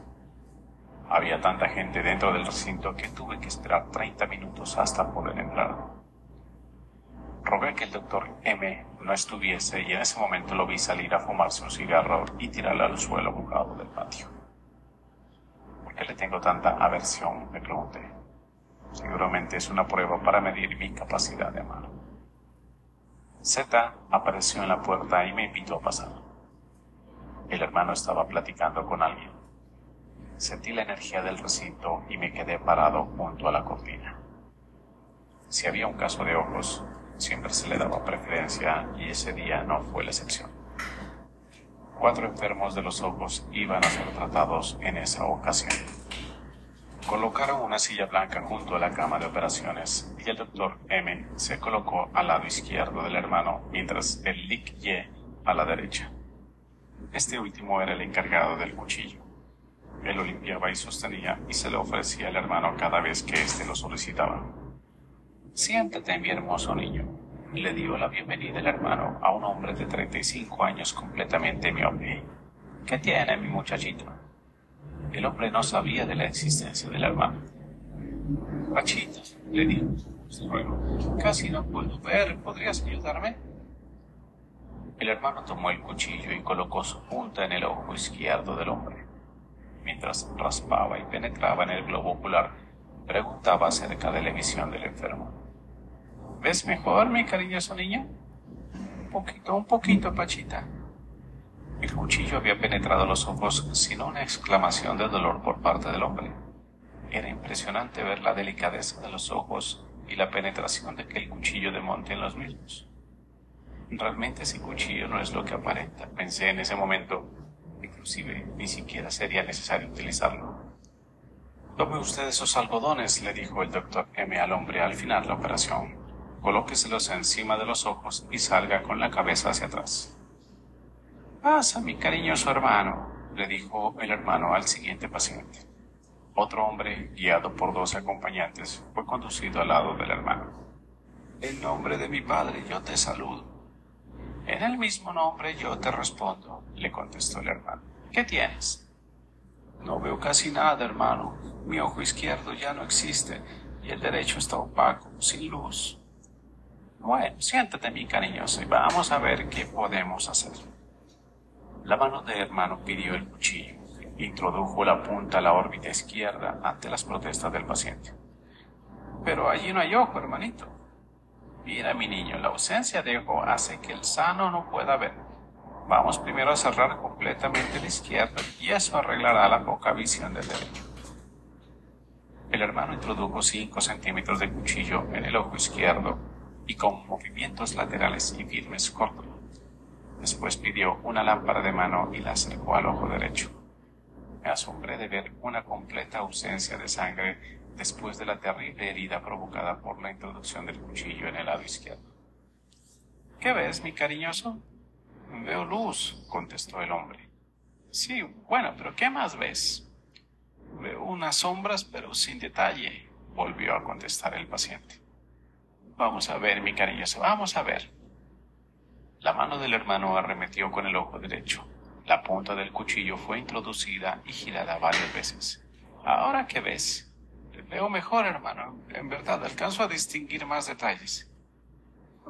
Había tanta gente dentro del recinto que tuve que esperar 30 minutos hasta poder entrar. Rogué que el doctor M no estuviese y en ese momento lo vi salir a fumarse un cigarro y tirarle al suelo bocado del patio. ¿Por qué le tengo tanta aversión? me pregunté. Seguramente es una prueba para medir mi capacidad de amar. Z apareció en la puerta y me invitó a pasar. El hermano estaba platicando con alguien. Sentí la energía del recinto y me quedé parado junto a la cortina. Si había un caso de ojos, siempre se le daba preferencia y ese día no fue la excepción. Cuatro enfermos de los ojos iban a ser tratados en esa ocasión. Colocaron una silla blanca junto a la cama de operaciones y el doctor M se colocó al lado izquierdo del hermano mientras el Lic Ye a la derecha. Este último era el encargado del cuchillo. Él lo limpiaba y sostenía y se lo ofrecía al hermano cada vez que éste lo solicitaba. Siéntate, mi hermoso niño, le dio la bienvenida el hermano a un hombre de 35 años completamente miope. ¿Qué tiene, mi muchachito? El hombre no sabía de la existencia del hermano. Pachita, le dijo, casi no puedo ver, ¿podrías ayudarme? El hermano tomó el cuchillo y colocó su punta en el ojo izquierdo del hombre. Mientras raspaba y penetraba en el globo ocular, preguntaba acerca de la visión del enfermo. ¿Ves mejor, mi cariñoso niño? Un poquito, un poquito, Pachita. El cuchillo había penetrado los ojos sin una exclamación de dolor por parte del hombre. Era impresionante ver la delicadeza de los ojos y la penetración de aquel cuchillo de monte en los mismos. Realmente ese cuchillo no es lo que aparenta, pensé en ese momento. Inclusive ni siquiera sería necesario utilizarlo. Tome usted esos algodones, le dijo el doctor M al hombre al final la operación. Colóqueselos encima de los ojos y salga con la cabeza hacia atrás. Pasa, mi cariñoso hermano, le dijo el hermano al siguiente paciente. Otro hombre, guiado por dos acompañantes, fue conducido al lado del hermano. En nombre de mi padre yo te saludo. En el mismo nombre yo te respondo, le contestó el hermano. ¿Qué tienes? No veo casi nada, hermano. Mi ojo izquierdo ya no existe y el derecho está opaco, sin luz. Bueno, siéntate, mi cariñoso, y vamos a ver qué podemos hacer. La mano de hermano pidió el cuchillo. Introdujo la punta a la órbita izquierda ante las protestas del paciente. Pero allí no hay ojo, hermanito. Mira, mi niño, la ausencia de ojo hace que el sano no pueda ver. Vamos primero a cerrar completamente la izquierda y eso arreglará la poca visión del derecho. El hermano introdujo 5 centímetros de cuchillo en el ojo izquierdo y con movimientos laterales y firmes cortó. Después pidió una lámpara de mano y la acercó al ojo derecho. Me asombré de ver una completa ausencia de sangre después de la terrible herida provocada por la introducción del cuchillo en el lado izquierdo. ¿Qué ves, mi cariñoso? Veo luz, contestó el hombre. Sí, bueno, pero ¿qué más ves? Veo unas sombras, pero sin detalle, volvió a contestar el paciente. Vamos a ver, mi cariñoso, vamos a ver. La mano del hermano arremetió con el ojo derecho. La punta del cuchillo fue introducida y girada varias veces. ¿Ahora qué ves? Veo mejor, hermano. En verdad, alcanzo a distinguir más detalles.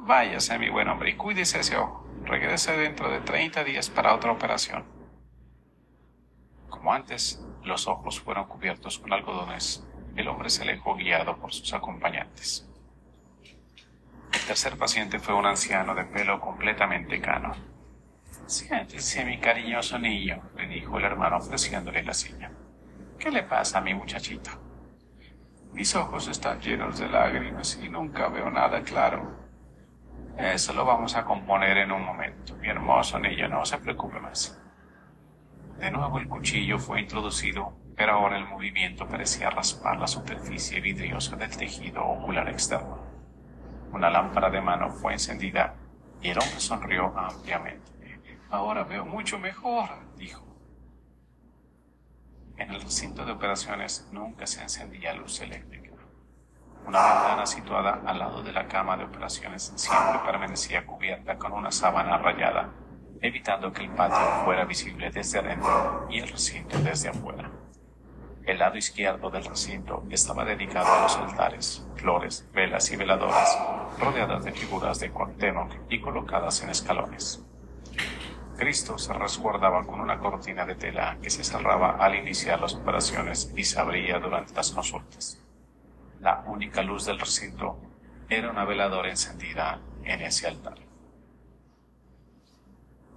Váyase, mi buen hombre, y cuídese ese ojo. Regrese dentro de 30 días para otra operación. Como antes, los ojos fueron cubiertos con algodones. El hombre se alejó guiado por sus acompañantes. El tercer paciente fue un anciano de pelo completamente cano. Siéntese, mi cariñoso niño, le dijo el hermano ofreciéndole la silla. ¿Qué le pasa a mi muchachito? Mis ojos están llenos de lágrimas y nunca veo nada claro. Eso lo vamos a componer en un momento. Mi hermoso niño, no se preocupe más. De nuevo el cuchillo fue introducido, pero ahora el movimiento parecía raspar la superficie vidriosa del tejido ocular externo. Una lámpara de mano fue encendida y el hombre sonrió ampliamente. Ahora veo mucho mejor, dijo. En el recinto de operaciones nunca se encendía luz eléctrica. Una ventana situada al lado de la cama de operaciones siempre permanecía cubierta con una sábana rayada, evitando que el patio fuera visible desde adentro y el recinto desde afuera. El lado izquierdo del recinto estaba dedicado a los altares, flores, velas y veladoras, rodeadas de figuras de Cuauhtémoc y colocadas en escalones. Cristo se resguardaba con una cortina de tela que se cerraba al iniciar las operaciones y se abría durante las consultas. La única luz del recinto era una veladora encendida en ese altar.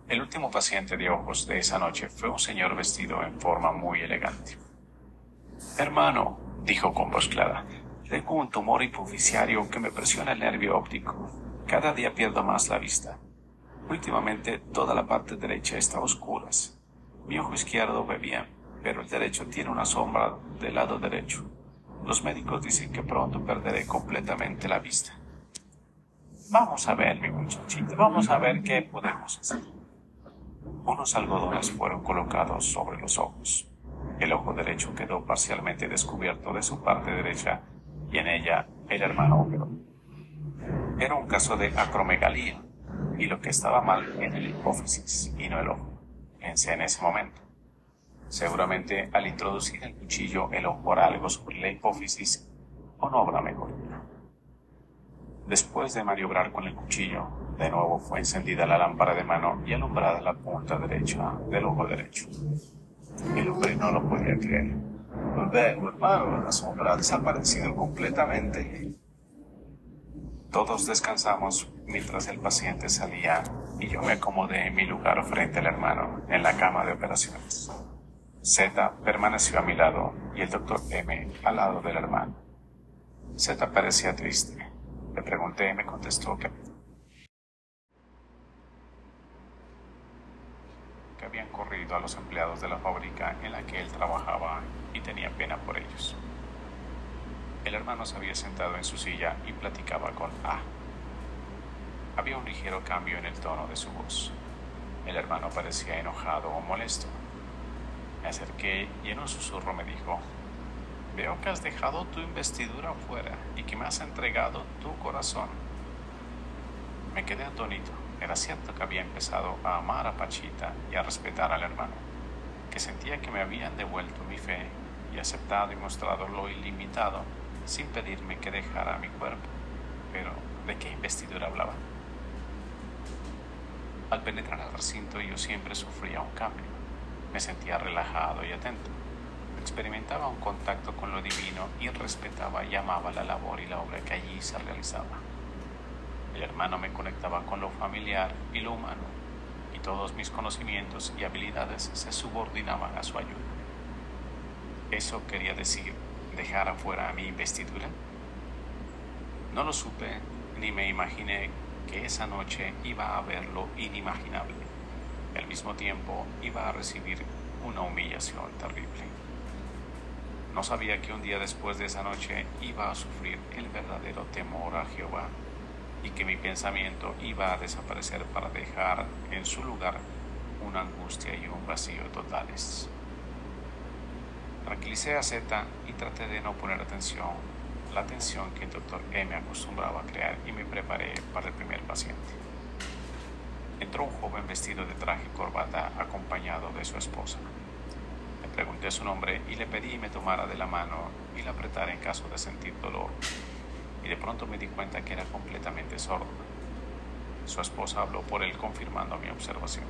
El último paciente de ojos de esa noche fue un señor vestido en forma muy elegante. Hermano, dijo con voz clara, tengo un tumor hipoficiario que me presiona el nervio óptico. Cada día pierdo más la vista. Últimamente toda la parte derecha está a oscuras. Mi ojo izquierdo ve bien, pero el derecho tiene una sombra del lado derecho. Los médicos dicen que pronto perderé completamente la vista. Vamos a ver, mi muchachito, vamos a ver qué podemos hacer. Unos algodones fueron colocados sobre los ojos. El ojo derecho quedó parcialmente descubierto de su parte derecha y en ella el hermano. Era un caso de acromegalía y lo que estaba mal en el hipófisis y no el ojo. Pensé en ese momento. Seguramente al introducir el cuchillo el ojo hará algo sobre la hipófisis o no habrá mejor. Después de maniobrar con el cuchillo, de nuevo fue encendida la lámpara de mano y alumbrada la punta derecha del ojo derecho. El hombre no lo podía creer. Vengo, hermano, la sombra ha desaparecido completamente. Todos descansamos mientras el paciente salía y yo me acomodé en mi lugar frente al hermano en la cama de operaciones. Z permaneció a mi lado y el doctor M al lado del hermano. Z parecía triste. Le pregunté y me contestó que que habían corrido a los empleados de la fábrica en la que él trabajaba y tenía pena por ellos. El hermano se había sentado en su silla y platicaba con A. Había un ligero cambio en el tono de su voz. El hermano parecía enojado o molesto. Me acerqué y en un susurro me dijo, veo que has dejado tu investidura afuera y que me has entregado tu corazón. Me quedé atónito. Era cierto que había empezado a amar a Pachita y a respetar al hermano, que sentía que me habían devuelto mi fe y aceptado y mostrado lo ilimitado sin pedirme que dejara mi cuerpo. Pero ¿De qué investidura hablaba? Al penetrar al recinto yo siempre sufría un cambio. Me sentía relajado y atento. Experimentaba un contacto con lo divino y respetaba y amaba la labor y la obra que allí se realizaba. El hermano me conectaba con lo familiar y lo humano, y todos mis conocimientos y habilidades se subordinaban a su ayuda. ¿Eso quería decir dejar afuera a mi investidura? No lo supe ni me imaginé que esa noche iba a ver lo inimaginable. Al mismo tiempo iba a recibir una humillación terrible. No sabía que un día después de esa noche iba a sufrir el verdadero temor a Jehová y que mi pensamiento iba a desaparecer para dejar en su lugar una angustia y un vacío totales. Tranquilicé a Z y traté de no poner atención, la atención que el doctor M acostumbraba a crear y me preparé para el primer paciente. Entró un joven vestido de traje y corbata acompañado de su esposa. Le pregunté su nombre y le pedí me tomara de la mano y la apretara en caso de sentir dolor y de pronto me di cuenta que era completamente sordo. Su esposa habló por él confirmando mi observación.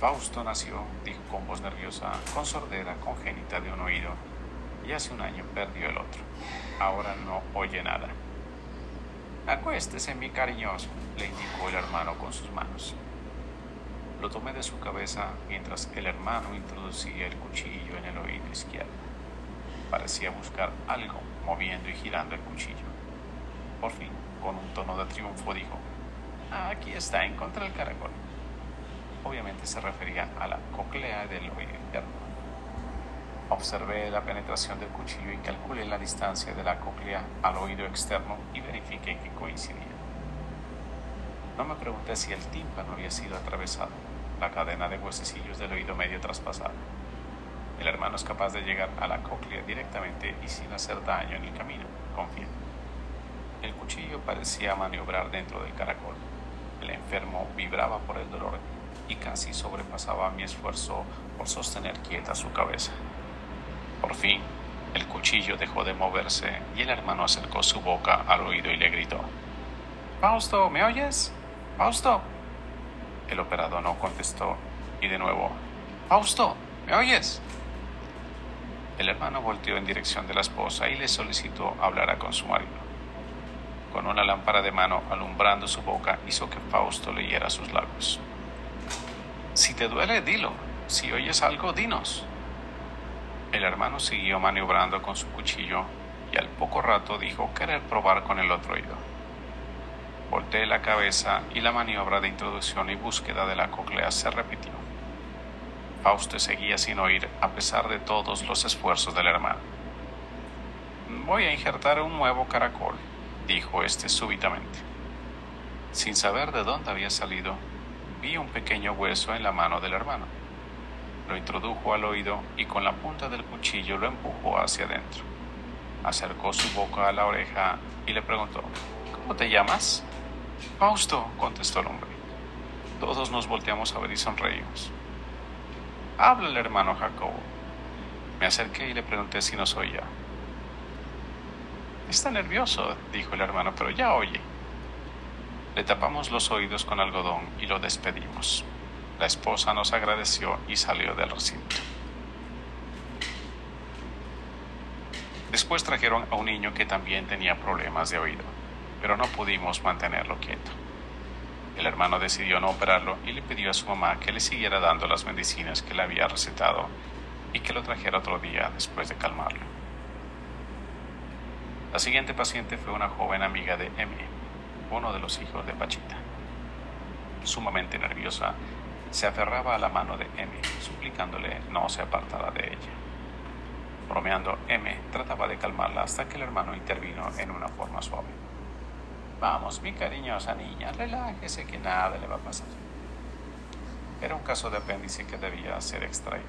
Fausto nació, dijo con voz nerviosa, con sordera congénita de un oído y hace un año perdió el otro. Ahora no oye nada. Acuéstese, mi cariñoso, le indicó el hermano con sus manos. Lo tomé de su cabeza mientras el hermano introducía el cuchillo en el oído izquierdo. Parecía buscar algo moviendo y girando el cuchillo. Por fin, con un tono de triunfo, dijo, aquí está, encontré el caracol. Obviamente se refería a la cóclea del oído. Observé la penetración del cuchillo y calculé la distancia de la cóclea al oído externo y verifiqué que coincidía. No me pregunté si el tímpano había sido atravesado, la cadena de huesecillos del oído medio traspasada. El hermano es capaz de llegar a la cóclea directamente y sin hacer daño en el camino, confía. El cuchillo parecía maniobrar dentro del caracol. El enfermo vibraba por el dolor y casi sobrepasaba mi esfuerzo por sostener quieta su cabeza. Por fin, el cuchillo dejó de moverse y el hermano acercó su boca al oído y le gritó. Fausto, ¿me oyes? Fausto. El operador no contestó y de nuevo, Fausto, ¿me oyes? El hermano volteó en dirección de la esposa y le solicitó hablar con su marido. Con una lámpara de mano alumbrando su boca hizo que Fausto leyera sus labios. Si te duele, dilo. Si oyes algo, dinos. El hermano siguió maniobrando con su cuchillo y al poco rato dijo querer probar con el otro oído. Volteé la cabeza y la maniobra de introducción y búsqueda de la cóclea se repitió. Fausto seguía sin oír a pesar de todos los esfuerzos del hermano. Voy a injertar un nuevo caracol, dijo este súbitamente. Sin saber de dónde había salido, vi un pequeño hueso en la mano del hermano. Lo introdujo al oído y con la punta del cuchillo lo empujó hacia adentro. Acercó su boca a la oreja y le preguntó, ¿Cómo te llamas? Fausto, contestó el hombre. Todos nos volteamos a ver y sonreímos. Habla el hermano Jacobo. Me acerqué y le pregunté si nos oía. Está nervioso, dijo el hermano, pero ya oye. Le tapamos los oídos con algodón y lo despedimos. La esposa nos agradeció y salió del recinto. Después trajeron a un niño que también tenía problemas de oído, pero no pudimos mantenerlo quieto. El hermano decidió no operarlo y le pidió a su mamá que le siguiera dando las medicinas que le había recetado y que lo trajera otro día después de calmarlo. La siguiente paciente fue una joven amiga de M, uno de los hijos de Pachita. Sumamente nerviosa, se aferraba a la mano de M, suplicándole no se apartara de ella. Bromeando, M trataba de calmarla hasta que el hermano intervino en una forma suave. Vamos, mi cariñosa niña, relájese que nada le va a pasar. Era un caso de apéndice que debía ser extraído.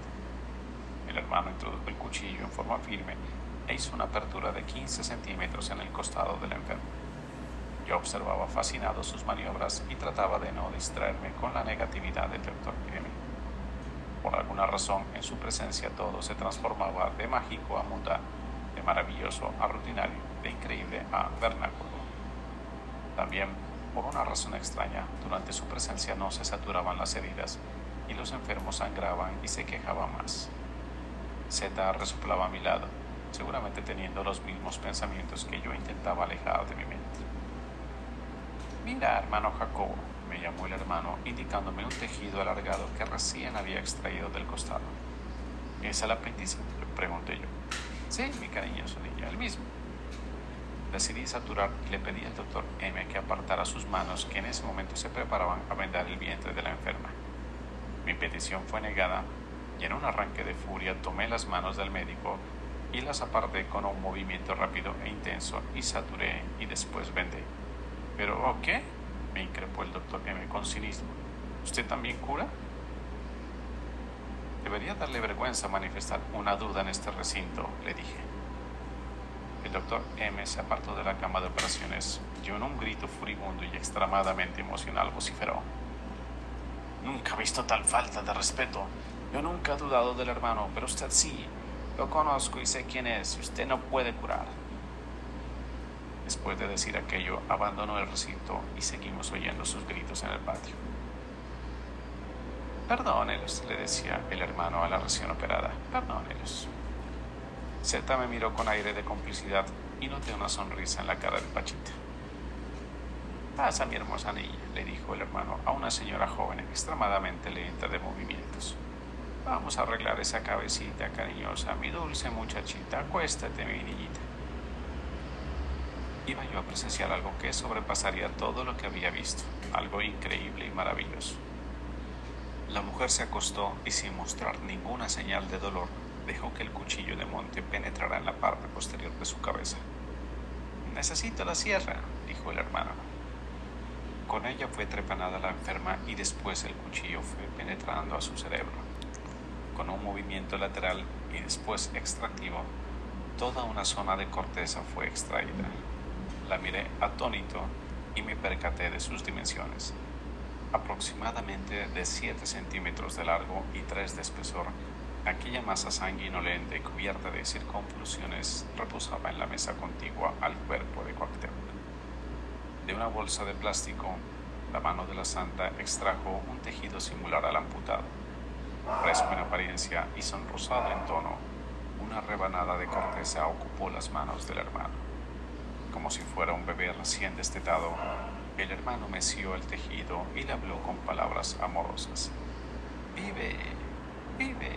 El hermano introdujo el cuchillo en forma firme e hizo una apertura de 15 centímetros en el costado del enfermo. Yo observaba fascinado sus maniobras y trataba de no distraerme con la negatividad del doctor M. Por alguna razón, en su presencia todo se transformaba de mágico a mundano, de maravilloso a rutinario, de increíble a vernáculo. También, por una razón extraña, durante su presencia no se saturaban las heridas y los enfermos sangraban y se quejaban más. Z resoplaba a mi lado, seguramente teniendo los mismos pensamientos que yo intentaba alejar de mi mente. Mira, hermano Jacobo, me llamó el hermano, indicándome un tejido alargado que recién había extraído del costado. ¿Es el apéndice? Pregunté yo. Sí, mi cariñoso niño, el mismo. Decidí saturar y le pedí al doctor M que apartara sus manos que en ese momento se preparaban a vendar el vientre de la enferma. Mi petición fue negada y en un arranque de furia tomé las manos del médico y las aparté con un movimiento rápido e intenso y saturé y después vendé. ¿Pero qué? me increpó el doctor M con cinismo. ¿Usted también cura? Debería darle vergüenza manifestar una duda en este recinto, le dije. El doctor M se apartó de la cama de operaciones y en un grito furibundo y extremadamente emocional vociferó. Nunca he visto tal falta de respeto. Yo nunca he dudado del hermano, pero usted sí. Lo conozco y sé quién es usted no puede curar. Después de decir aquello, abandonó el recinto y seguimos oyendo sus gritos en el patio. Perdónelos, le decía el hermano a la recién operada. Perdónelos. Z me miró con aire de complicidad y noté una sonrisa en la cara de Pachita. Pasa, mi hermosa niña, le dijo el hermano a una señora joven extremadamente lenta de movimientos. Vamos a arreglar esa cabecita cariñosa, mi dulce muchachita. Acuéstate, mi niñita iba yo a presenciar algo que sobrepasaría todo lo que había visto, algo increíble y maravilloso. La mujer se acostó y sin mostrar ninguna señal de dolor, dejó que el cuchillo de monte penetrara en la parte posterior de su cabeza. Necesito la sierra, dijo el hermano. Con ella fue trepanada la enferma y después el cuchillo fue penetrando a su cerebro. Con un movimiento lateral y después extractivo, toda una zona de corteza fue extraída. La miré atónito y me percaté de sus dimensiones. Aproximadamente de 7 centímetros de largo y 3 de espesor, aquella masa sanguinolenta y cubierta de circunvoluciones reposaba en la mesa contigua al cuerpo de Cuauhtémoc. De una bolsa de plástico, la mano de la santa extrajo un tejido similar al amputado. Fresco en apariencia y sonrosado en tono, una rebanada de corteza ocupó las manos del hermano fuera un bebé recién destetado, el hermano meció el tejido y le habló con palabras amorosas. Vive, vive,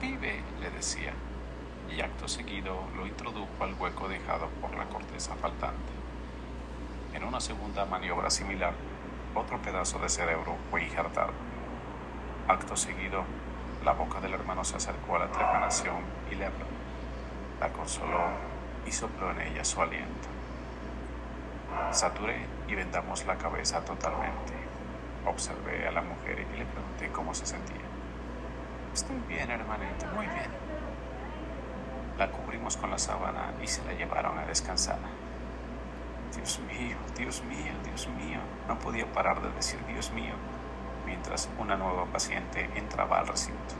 vive, le decía, y acto seguido lo introdujo al hueco dejado por la corteza faltante. En una segunda maniobra similar, otro pedazo de cerebro fue injertado. Acto seguido, la boca del hermano se acercó a la trepanación y le habló. La consoló y sopló en ella su aliento. Saturé y vendamos la cabeza totalmente. Observé a la mujer y le pregunté cómo se sentía. Estoy bien, hermanita, muy bien. La cubrimos con la sábana y se la llevaron a descansar. Dios mío, Dios mío, Dios mío. No podía parar de decir Dios mío mientras una nueva paciente entraba al recinto.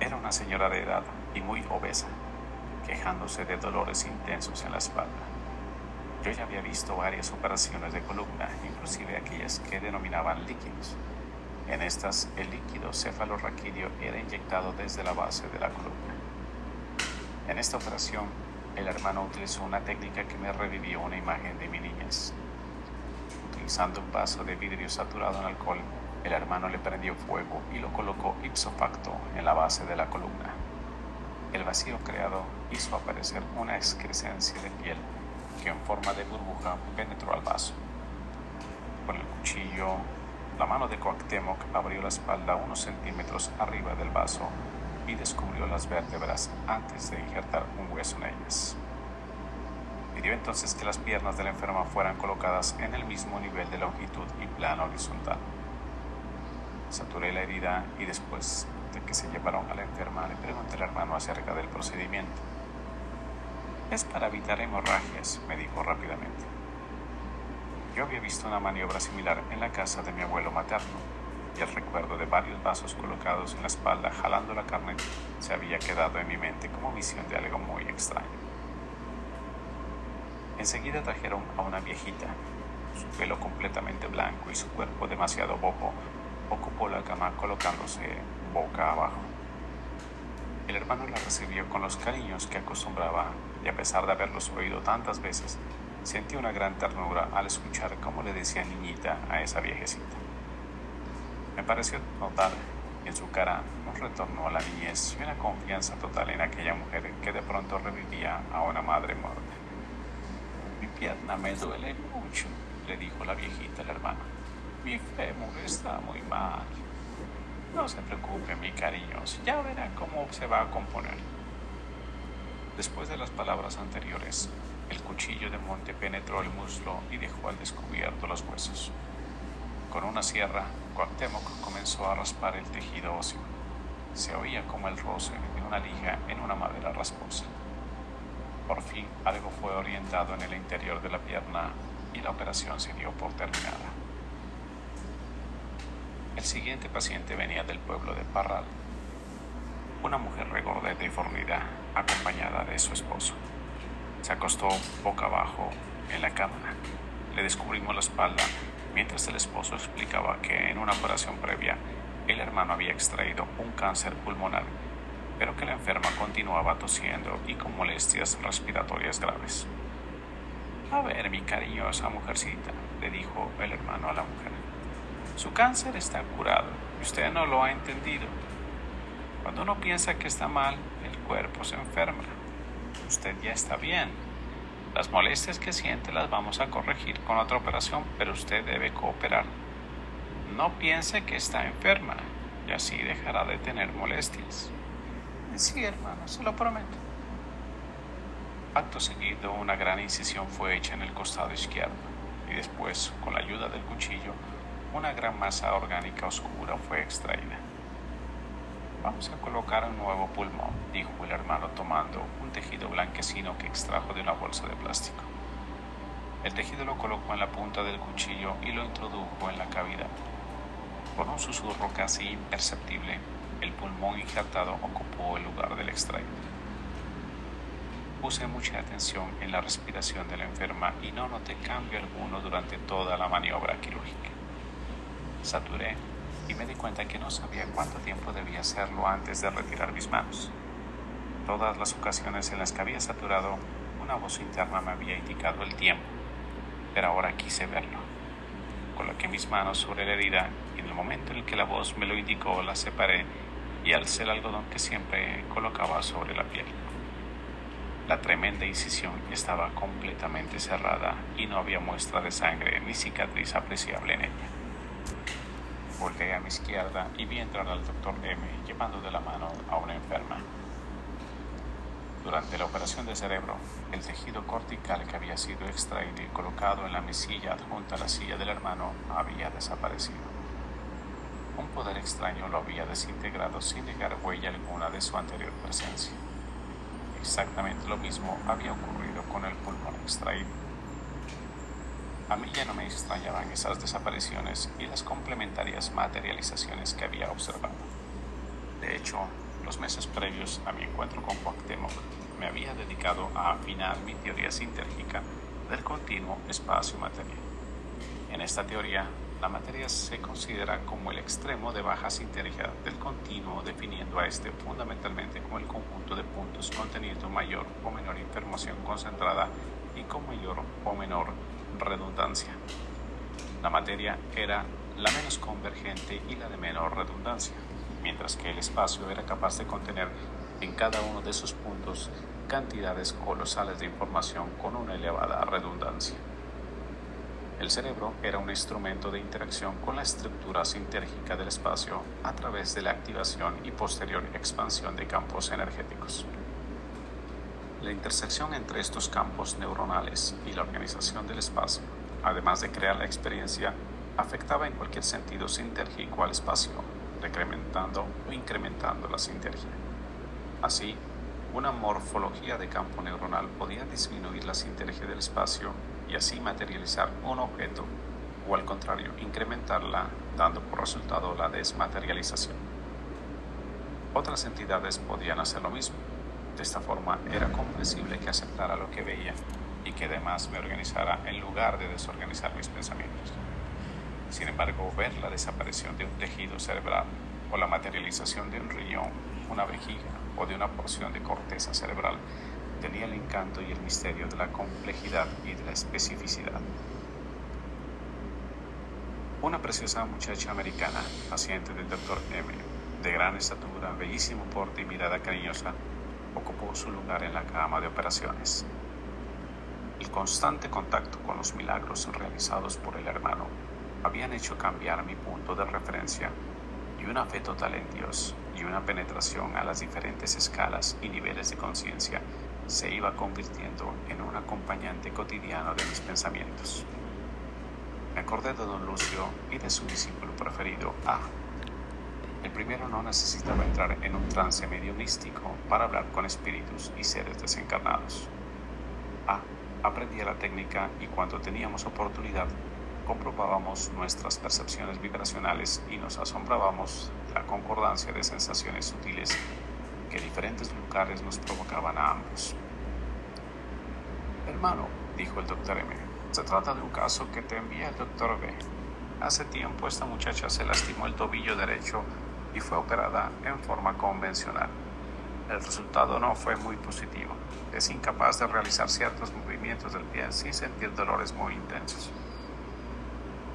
Era una señora de edad y muy obesa quejándose de dolores intensos en la espalda. Yo ya había visto varias operaciones de columna, inclusive aquellas que denominaban líquidos. En estas, el líquido cefalorraquídeo era inyectado desde la base de la columna. En esta operación, el hermano utilizó una técnica que me revivió una imagen de mi niñez. Utilizando un vaso de vidrio saturado en alcohol, el hermano le prendió fuego y lo colocó ipso facto en la base de la columna. El vacío creado hizo aparecer una excrescencia de piel que en forma de burbuja penetró al vaso. Con el cuchillo, la mano de Coactemoc abrió la espalda unos centímetros arriba del vaso y descubrió las vértebras antes de injertar un hueso en ellas. Pidió entonces que las piernas de la enferma fueran colocadas en el mismo nivel de longitud y plano horizontal. Saturé la herida y después que se llevaron a la enferma, le pregunté al hermano acerca del procedimiento. Es para evitar hemorragias, me dijo rápidamente. Yo había visto una maniobra similar en la casa de mi abuelo materno, y el recuerdo de varios vasos colocados en la espalda jalando la carne se había quedado en mi mente como visión de algo muy extraño. Enseguida trajeron a una viejita. Su pelo completamente blanco y su cuerpo demasiado bobo ocupó la cama colocándose boca abajo. El hermano la recibió con los cariños que acostumbraba y a pesar de haberlos oído tantas veces, sentí una gran ternura al escuchar cómo le decía niñita a esa viejecita. Me pareció notar en su cara un retorno a la niñez y una confianza total en aquella mujer que de pronto revivía a una madre muerta. Mi pierna me duele mucho, le dijo la viejita al hermano. Mi fémur está muy mal. No se preocupe, mi cariño, ya verá cómo se va a componer. Después de las palabras anteriores, el cuchillo de monte penetró el muslo y dejó al descubierto los huesos. Con una sierra, Cuauhtémoc comenzó a raspar el tejido óseo. Se oía como el roce de una lija en una madera rasposa. Por fin algo fue orientado en el interior de la pierna y la operación se dio por terminada. El siguiente paciente venía del pueblo de Parral, una mujer regorda de deformidad acompañada de su esposo. Se acostó boca abajo en la cama. Le descubrimos la espalda mientras el esposo explicaba que en una operación previa el hermano había extraído un cáncer pulmonar, pero que la enferma continuaba tosiendo y con molestias respiratorias graves. A ver, mi cariñosa mujercita, le dijo el hermano a la mujer. Su cáncer está curado usted no lo ha entendido. Cuando uno piensa que está mal, cuerpo se enferma. Usted ya está bien, las molestias que siente las vamos a corregir con otra operación, pero usted debe cooperar. No piense que está enferma y así dejará de tener molestias. Sí, hermano, se lo prometo. Acto seguido, una gran incisión fue hecha en el costado izquierdo y después, con la ayuda del cuchillo, una gran masa orgánica oscura fue extraída. Vamos a colocar un nuevo pulmón, dijo el hermano tomando un tejido blanquecino que extrajo de una bolsa de plástico. El tejido lo colocó en la punta del cuchillo y lo introdujo en la cavidad. Con un susurro casi imperceptible, el pulmón injertado ocupó el lugar del extraído. Puse mucha atención en la respiración de la enferma y no noté cambio alguno durante toda la maniobra quirúrgica. Saturé y me di cuenta que no sabía cuánto tiempo debía hacerlo antes de retirar mis manos. Todas las ocasiones en las que había saturado, una voz interna me había indicado el tiempo, pero ahora quise verlo. Coloqué mis manos sobre la herida y en el momento en que la voz me lo indicó, la separé y alcé el algodón que siempre colocaba sobre la piel. La tremenda incisión estaba completamente cerrada y no había muestra de sangre ni cicatriz apreciable en ella. Volté a mi izquierda y vi entrar al doctor M llevando de la mano a una enferma. Durante la operación de cerebro, el tejido cortical que había sido extraído y colocado en la mesilla adjunta a la silla del hermano había desaparecido. Un poder extraño lo había desintegrado sin dejar huella alguna de su anterior presencia. Exactamente lo mismo había ocurrido con el pulmón extraído. A mí ya no me extrañaban esas desapariciones y las complementarias materializaciones que había observado. De hecho, los meses previos a mi encuentro con Cuauhtémoc, me había dedicado a afinar mi teoría sintérgica del continuo espacio-materia. En esta teoría, la materia se considera como el extremo de baja sinergia del continuo, definiendo a este fundamentalmente como el conjunto de puntos conteniendo mayor o menor información concentrada y con mayor o menor redundancia. La materia era la menos convergente y la de menor redundancia, mientras que el espacio era capaz de contener en cada uno de sus puntos cantidades colosales de información con una elevada redundancia. El cerebro era un instrumento de interacción con la estructura sintérgica del espacio a través de la activación y posterior expansión de campos energéticos. La intersección entre estos campos neuronales y la organización del espacio, además de crear la experiencia, afectaba en cualquier sentido sintérgico al espacio, decrementando o incrementando la sintergia. Así, una morfología de campo neuronal podía disminuir la sintergia del espacio y así materializar un objeto, o al contrario, incrementarla, dando por resultado la desmaterialización. Otras entidades podían hacer lo mismo de esta forma era comprensible que aceptara lo que veía y que además me organizara en lugar de desorganizar mis pensamientos. Sin embargo, ver la desaparición de un tejido cerebral o la materialización de un riñón, una vejiga o de una porción de corteza cerebral tenía el encanto y el misterio de la complejidad y de la especificidad. Una preciosa muchacha americana, paciente del Dr. M, de gran estatura, bellísimo porte y mirada cariñosa, ocupó su lugar en la cama de operaciones. El constante contacto con los milagros realizados por el hermano habían hecho cambiar mi punto de referencia y una fe total en Dios y una penetración a las diferentes escalas y niveles de conciencia se iba convirtiendo en un acompañante cotidiano de mis pensamientos. Me acordé de don Lucio y de su discípulo preferido, A. El primero no necesitaba entrar en un trance medio místico para hablar con espíritus y seres desencarnados. A. Aprendía la técnica y cuando teníamos oportunidad comprobábamos nuestras percepciones vibracionales y nos asombrábamos de la concordancia de sensaciones sutiles que diferentes lugares nos provocaban a ambos. Hermano, dijo el doctor M, se trata de un caso que te envía el doctor B. Hace tiempo esta muchacha se lastimó el tobillo derecho y fue operada en forma convencional. El resultado no fue muy positivo. Es incapaz de realizar ciertos movimientos del pie sin sentir dolores muy intensos.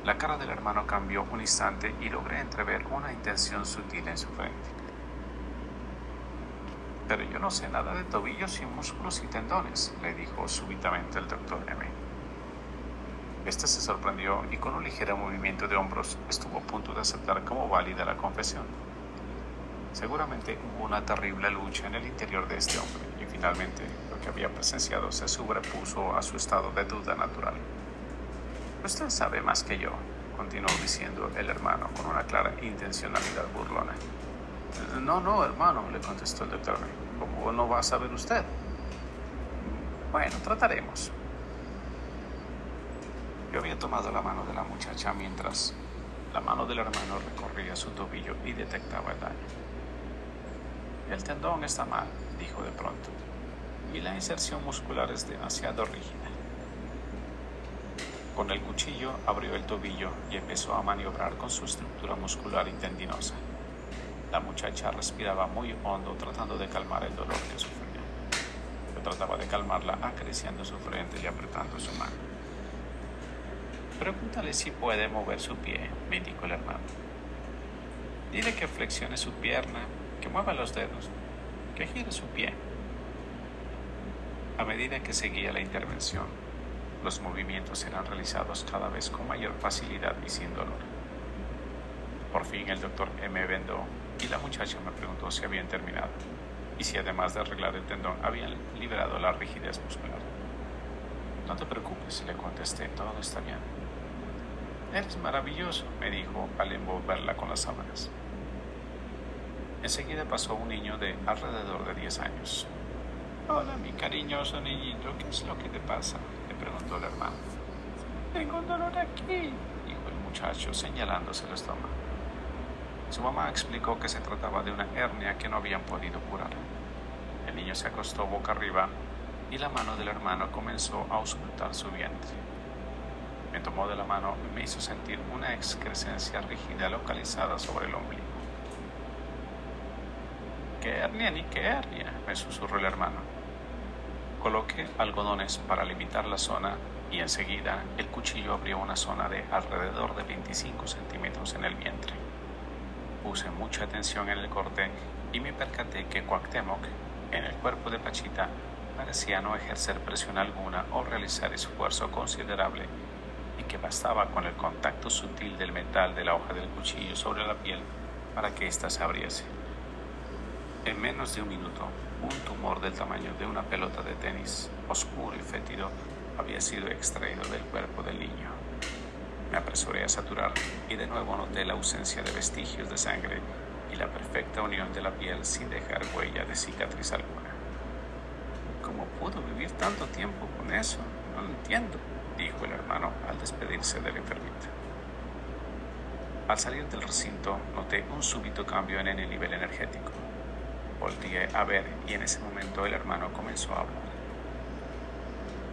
La cara del hermano cambió un instante y logré entrever una intención sutil en su frente pero yo no sé nada de tobillos y músculos y tendones, le dijo súbitamente el doctor M. Este se sorprendió y con un ligero movimiento de hombros estuvo a punto de aceptar como válida la confesión. Seguramente hubo una terrible lucha en el interior de este hombre y finalmente lo que había presenciado se sobrepuso a su estado de duda natural. Usted sabe más que yo, continuó diciendo el hermano con una clara intencionalidad burlona. No, no, hermano, le contestó el doctor. ¿Cómo no va a saber usted? Bueno, trataremos. Yo había tomado la mano de la muchacha mientras la mano del hermano recorría su tobillo y detectaba el daño. El tendón está mal, dijo de pronto, y la inserción muscular es demasiado rígida. Con el cuchillo abrió el tobillo y empezó a maniobrar con su estructura muscular y tendinosa. La muchacha respiraba muy hondo tratando de calmar el dolor que sufría. Yo trataba de calmarla acariciando su frente y apretando su mano. Pregúntale si puede mover su pie, me indicó el hermano. Dile que flexione su pierna, que mueva los dedos, que gire su pie. A medida que seguía la intervención, los movimientos eran realizados cada vez con mayor facilidad y sin dolor. Por fin el doctor M. vendó y la muchacha me preguntó si habían terminado y si además de arreglar el tendón habían liberado la rigidez muscular. No te preocupes, le contesté, todo está bien. Eres maravilloso, me dijo al envolverla con las sábanas. Enseguida pasó un niño de alrededor de 10 años. Hola, mi cariñoso niñito, ¿qué es lo que te pasa? le preguntó el hermano. Tengo un dolor aquí, dijo el muchacho señalándose el estómago. Su mamá explicó que se trataba de una hernia que no habían podido curar. El niño se acostó boca arriba y la mano del hermano comenzó a auscultar su vientre. Me tomó de la mano y me hizo sentir una excrescencia rígida localizada sobre el ombligo. ¿Qué hernia ni qué hernia? me susurró el hermano. Coloqué algodones para limitar la zona y enseguida el cuchillo abrió una zona de alrededor de 25 centímetros en el vientre. Puse mucha atención en el corte y me percaté que Cuauhtémoc, en el cuerpo de Pachita, parecía no ejercer presión alguna o realizar esfuerzo considerable y que bastaba con el contacto sutil del metal de la hoja del cuchillo sobre la piel para que ésta se abriese. En menos de un minuto, un tumor del tamaño de una pelota de tenis, oscuro y fétido, había sido extraído del cuerpo del niño. Me apresuré a saturar y de nuevo noté la ausencia de vestigios de sangre y la perfecta unión de la piel sin dejar huella de cicatriz alguna. ¿Cómo pudo vivir tanto tiempo con eso? No lo entiendo, dijo el hermano al despedirse de la enfermita. Al salir del recinto noté un súbito cambio en el nivel energético. Volví a ver y en ese momento el hermano comenzó a hablar.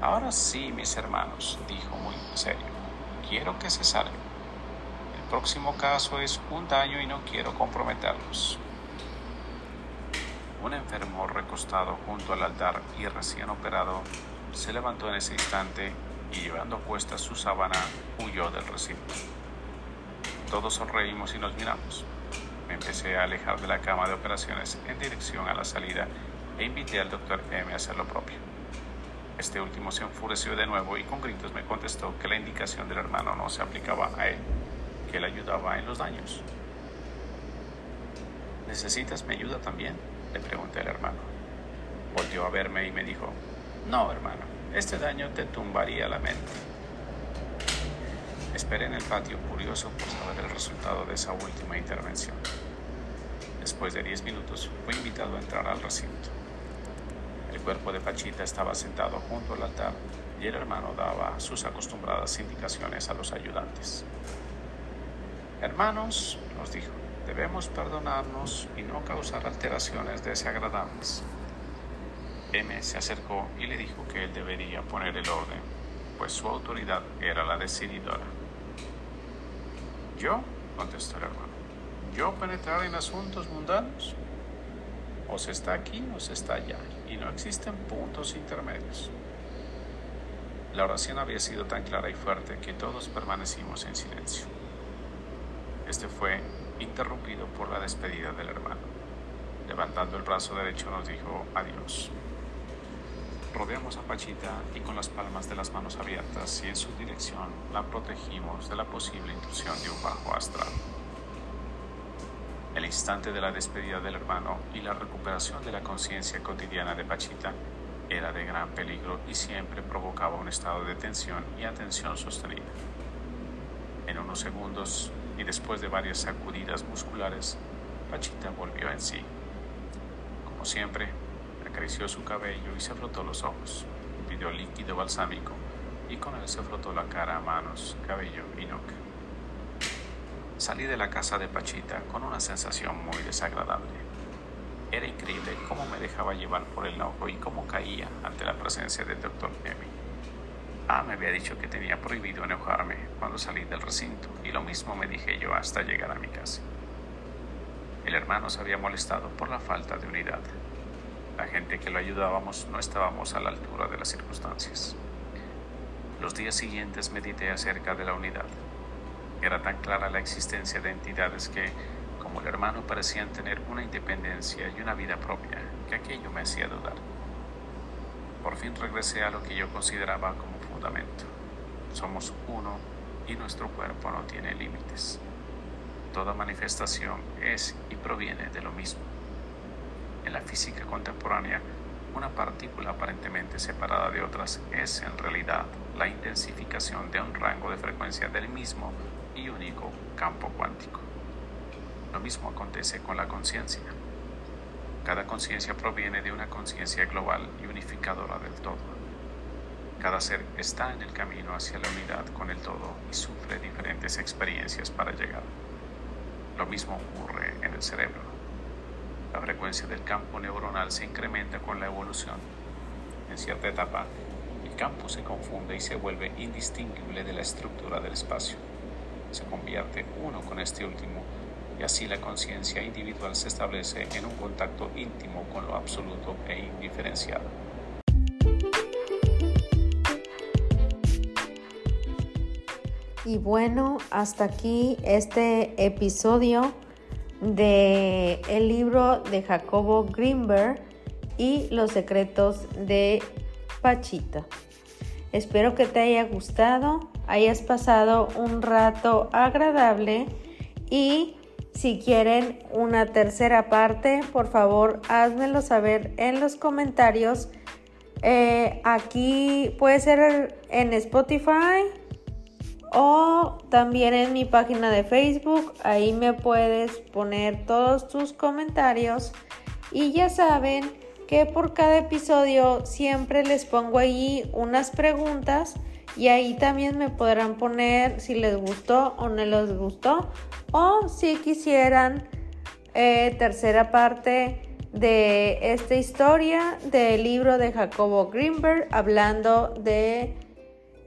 Ahora sí, mis hermanos, dijo muy serio, quiero que se salgan. El próximo caso es un daño y no quiero comprometerlos. Un enfermo recostado junto al altar y recién operado se levantó en ese instante y llevando puesta su sábana huyó del recinto. Todos sonreímos y nos miramos. Me empecé a alejar de la cama de operaciones en dirección a la salida e invité al doctor M a hacer lo propio. Este último se enfureció de nuevo y con gritos me contestó que la indicación del hermano no se aplicaba a él, que él ayudaba en los daños. ¿Necesitas mi ayuda también? Le pregunté al hermano. Volvió a verme y me dijo, no, hermano, este daño te tumbaría la mente. Esperé en el patio curioso por saber el resultado de esa última intervención. Después de diez minutos fui invitado a entrar al recinto. El cuerpo de Pachita estaba sentado junto al altar y el hermano daba sus acostumbradas indicaciones a los ayudantes. Hermanos, nos dijo, debemos perdonarnos y no causar alteraciones desagradables. M se acercó y le dijo que él debería poner el orden, pues su autoridad era la decididora. ¿Yo? contestó el hermano. ¿Yo penetrar en asuntos mundanos? O se está aquí o se está allá, y no existen puntos intermedios. La oración había sido tan clara y fuerte que todos permanecimos en silencio. Este fue interrumpido por la despedida del hermano. Levantando el brazo derecho nos dijo adiós. Rodeamos a Pachita y con las palmas de las manos abiertas y en su dirección la protegimos de la posible intrusión de un bajo astral. El instante de la despedida del hermano y la recuperación de la conciencia cotidiana de Pachita era de gran peligro y siempre provocaba un estado de tensión y atención sostenida. En unos segundos y después de varias sacudidas musculares, Pachita volvió en sí. Como siempre, acarició su cabello y se frotó los ojos, pidió líquido balsámico y con él se frotó la cara, manos, cabello y nuca. Salí de la casa de Pachita con una sensación muy desagradable. Era increíble cómo me dejaba llevar por el enojo y cómo caía ante la presencia del doctor Emi. Ah, me había dicho que tenía prohibido enojarme cuando salí del recinto y lo mismo me dije yo hasta llegar a mi casa. El hermano se había molestado por la falta de unidad. La gente que lo ayudábamos no estábamos a la altura de las circunstancias. Los días siguientes medité acerca de la unidad. Era tan clara la existencia de entidades que, como el hermano, parecían tener una independencia y una vida propia, que aquello me hacía dudar. Por fin regresé a lo que yo consideraba como fundamento. Somos uno y nuestro cuerpo no tiene límites. Toda manifestación es y proviene de lo mismo. En la física contemporánea, una partícula aparentemente separada de otras es en realidad la intensificación de un rango de frecuencia del mismo y único campo cuántico. Lo mismo acontece con la conciencia. Cada conciencia proviene de una conciencia global y unificadora del todo. Cada ser está en el camino hacia la unidad con el todo y sufre diferentes experiencias para llegar. Lo mismo ocurre en el cerebro. La frecuencia del campo neuronal se incrementa con la evolución. En cierta etapa, el campo se confunde y se vuelve indistinguible de la estructura del espacio. Se convierte uno con este último y así la conciencia individual se establece en un contacto íntimo con lo absoluto e indiferenciado. Y bueno, hasta aquí este episodio de el libro de Jacobo Greenberg y los secretos de Pachita. Espero que te haya gustado, hayas pasado un rato agradable y si quieren una tercera parte, por favor házmelo saber en los comentarios. Eh, aquí puede ser en Spotify o también en mi página de Facebook. Ahí me puedes poner todos tus comentarios. Y ya saben que por cada episodio siempre les pongo ahí unas preguntas y ahí también me podrán poner si les gustó o no les gustó o si quisieran eh, tercera parte de esta historia del libro de Jacobo Greenberg hablando de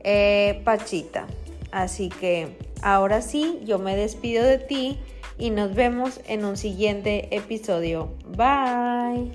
eh, Pachita. Así que ahora sí, yo me despido de ti y nos vemos en un siguiente episodio. Bye.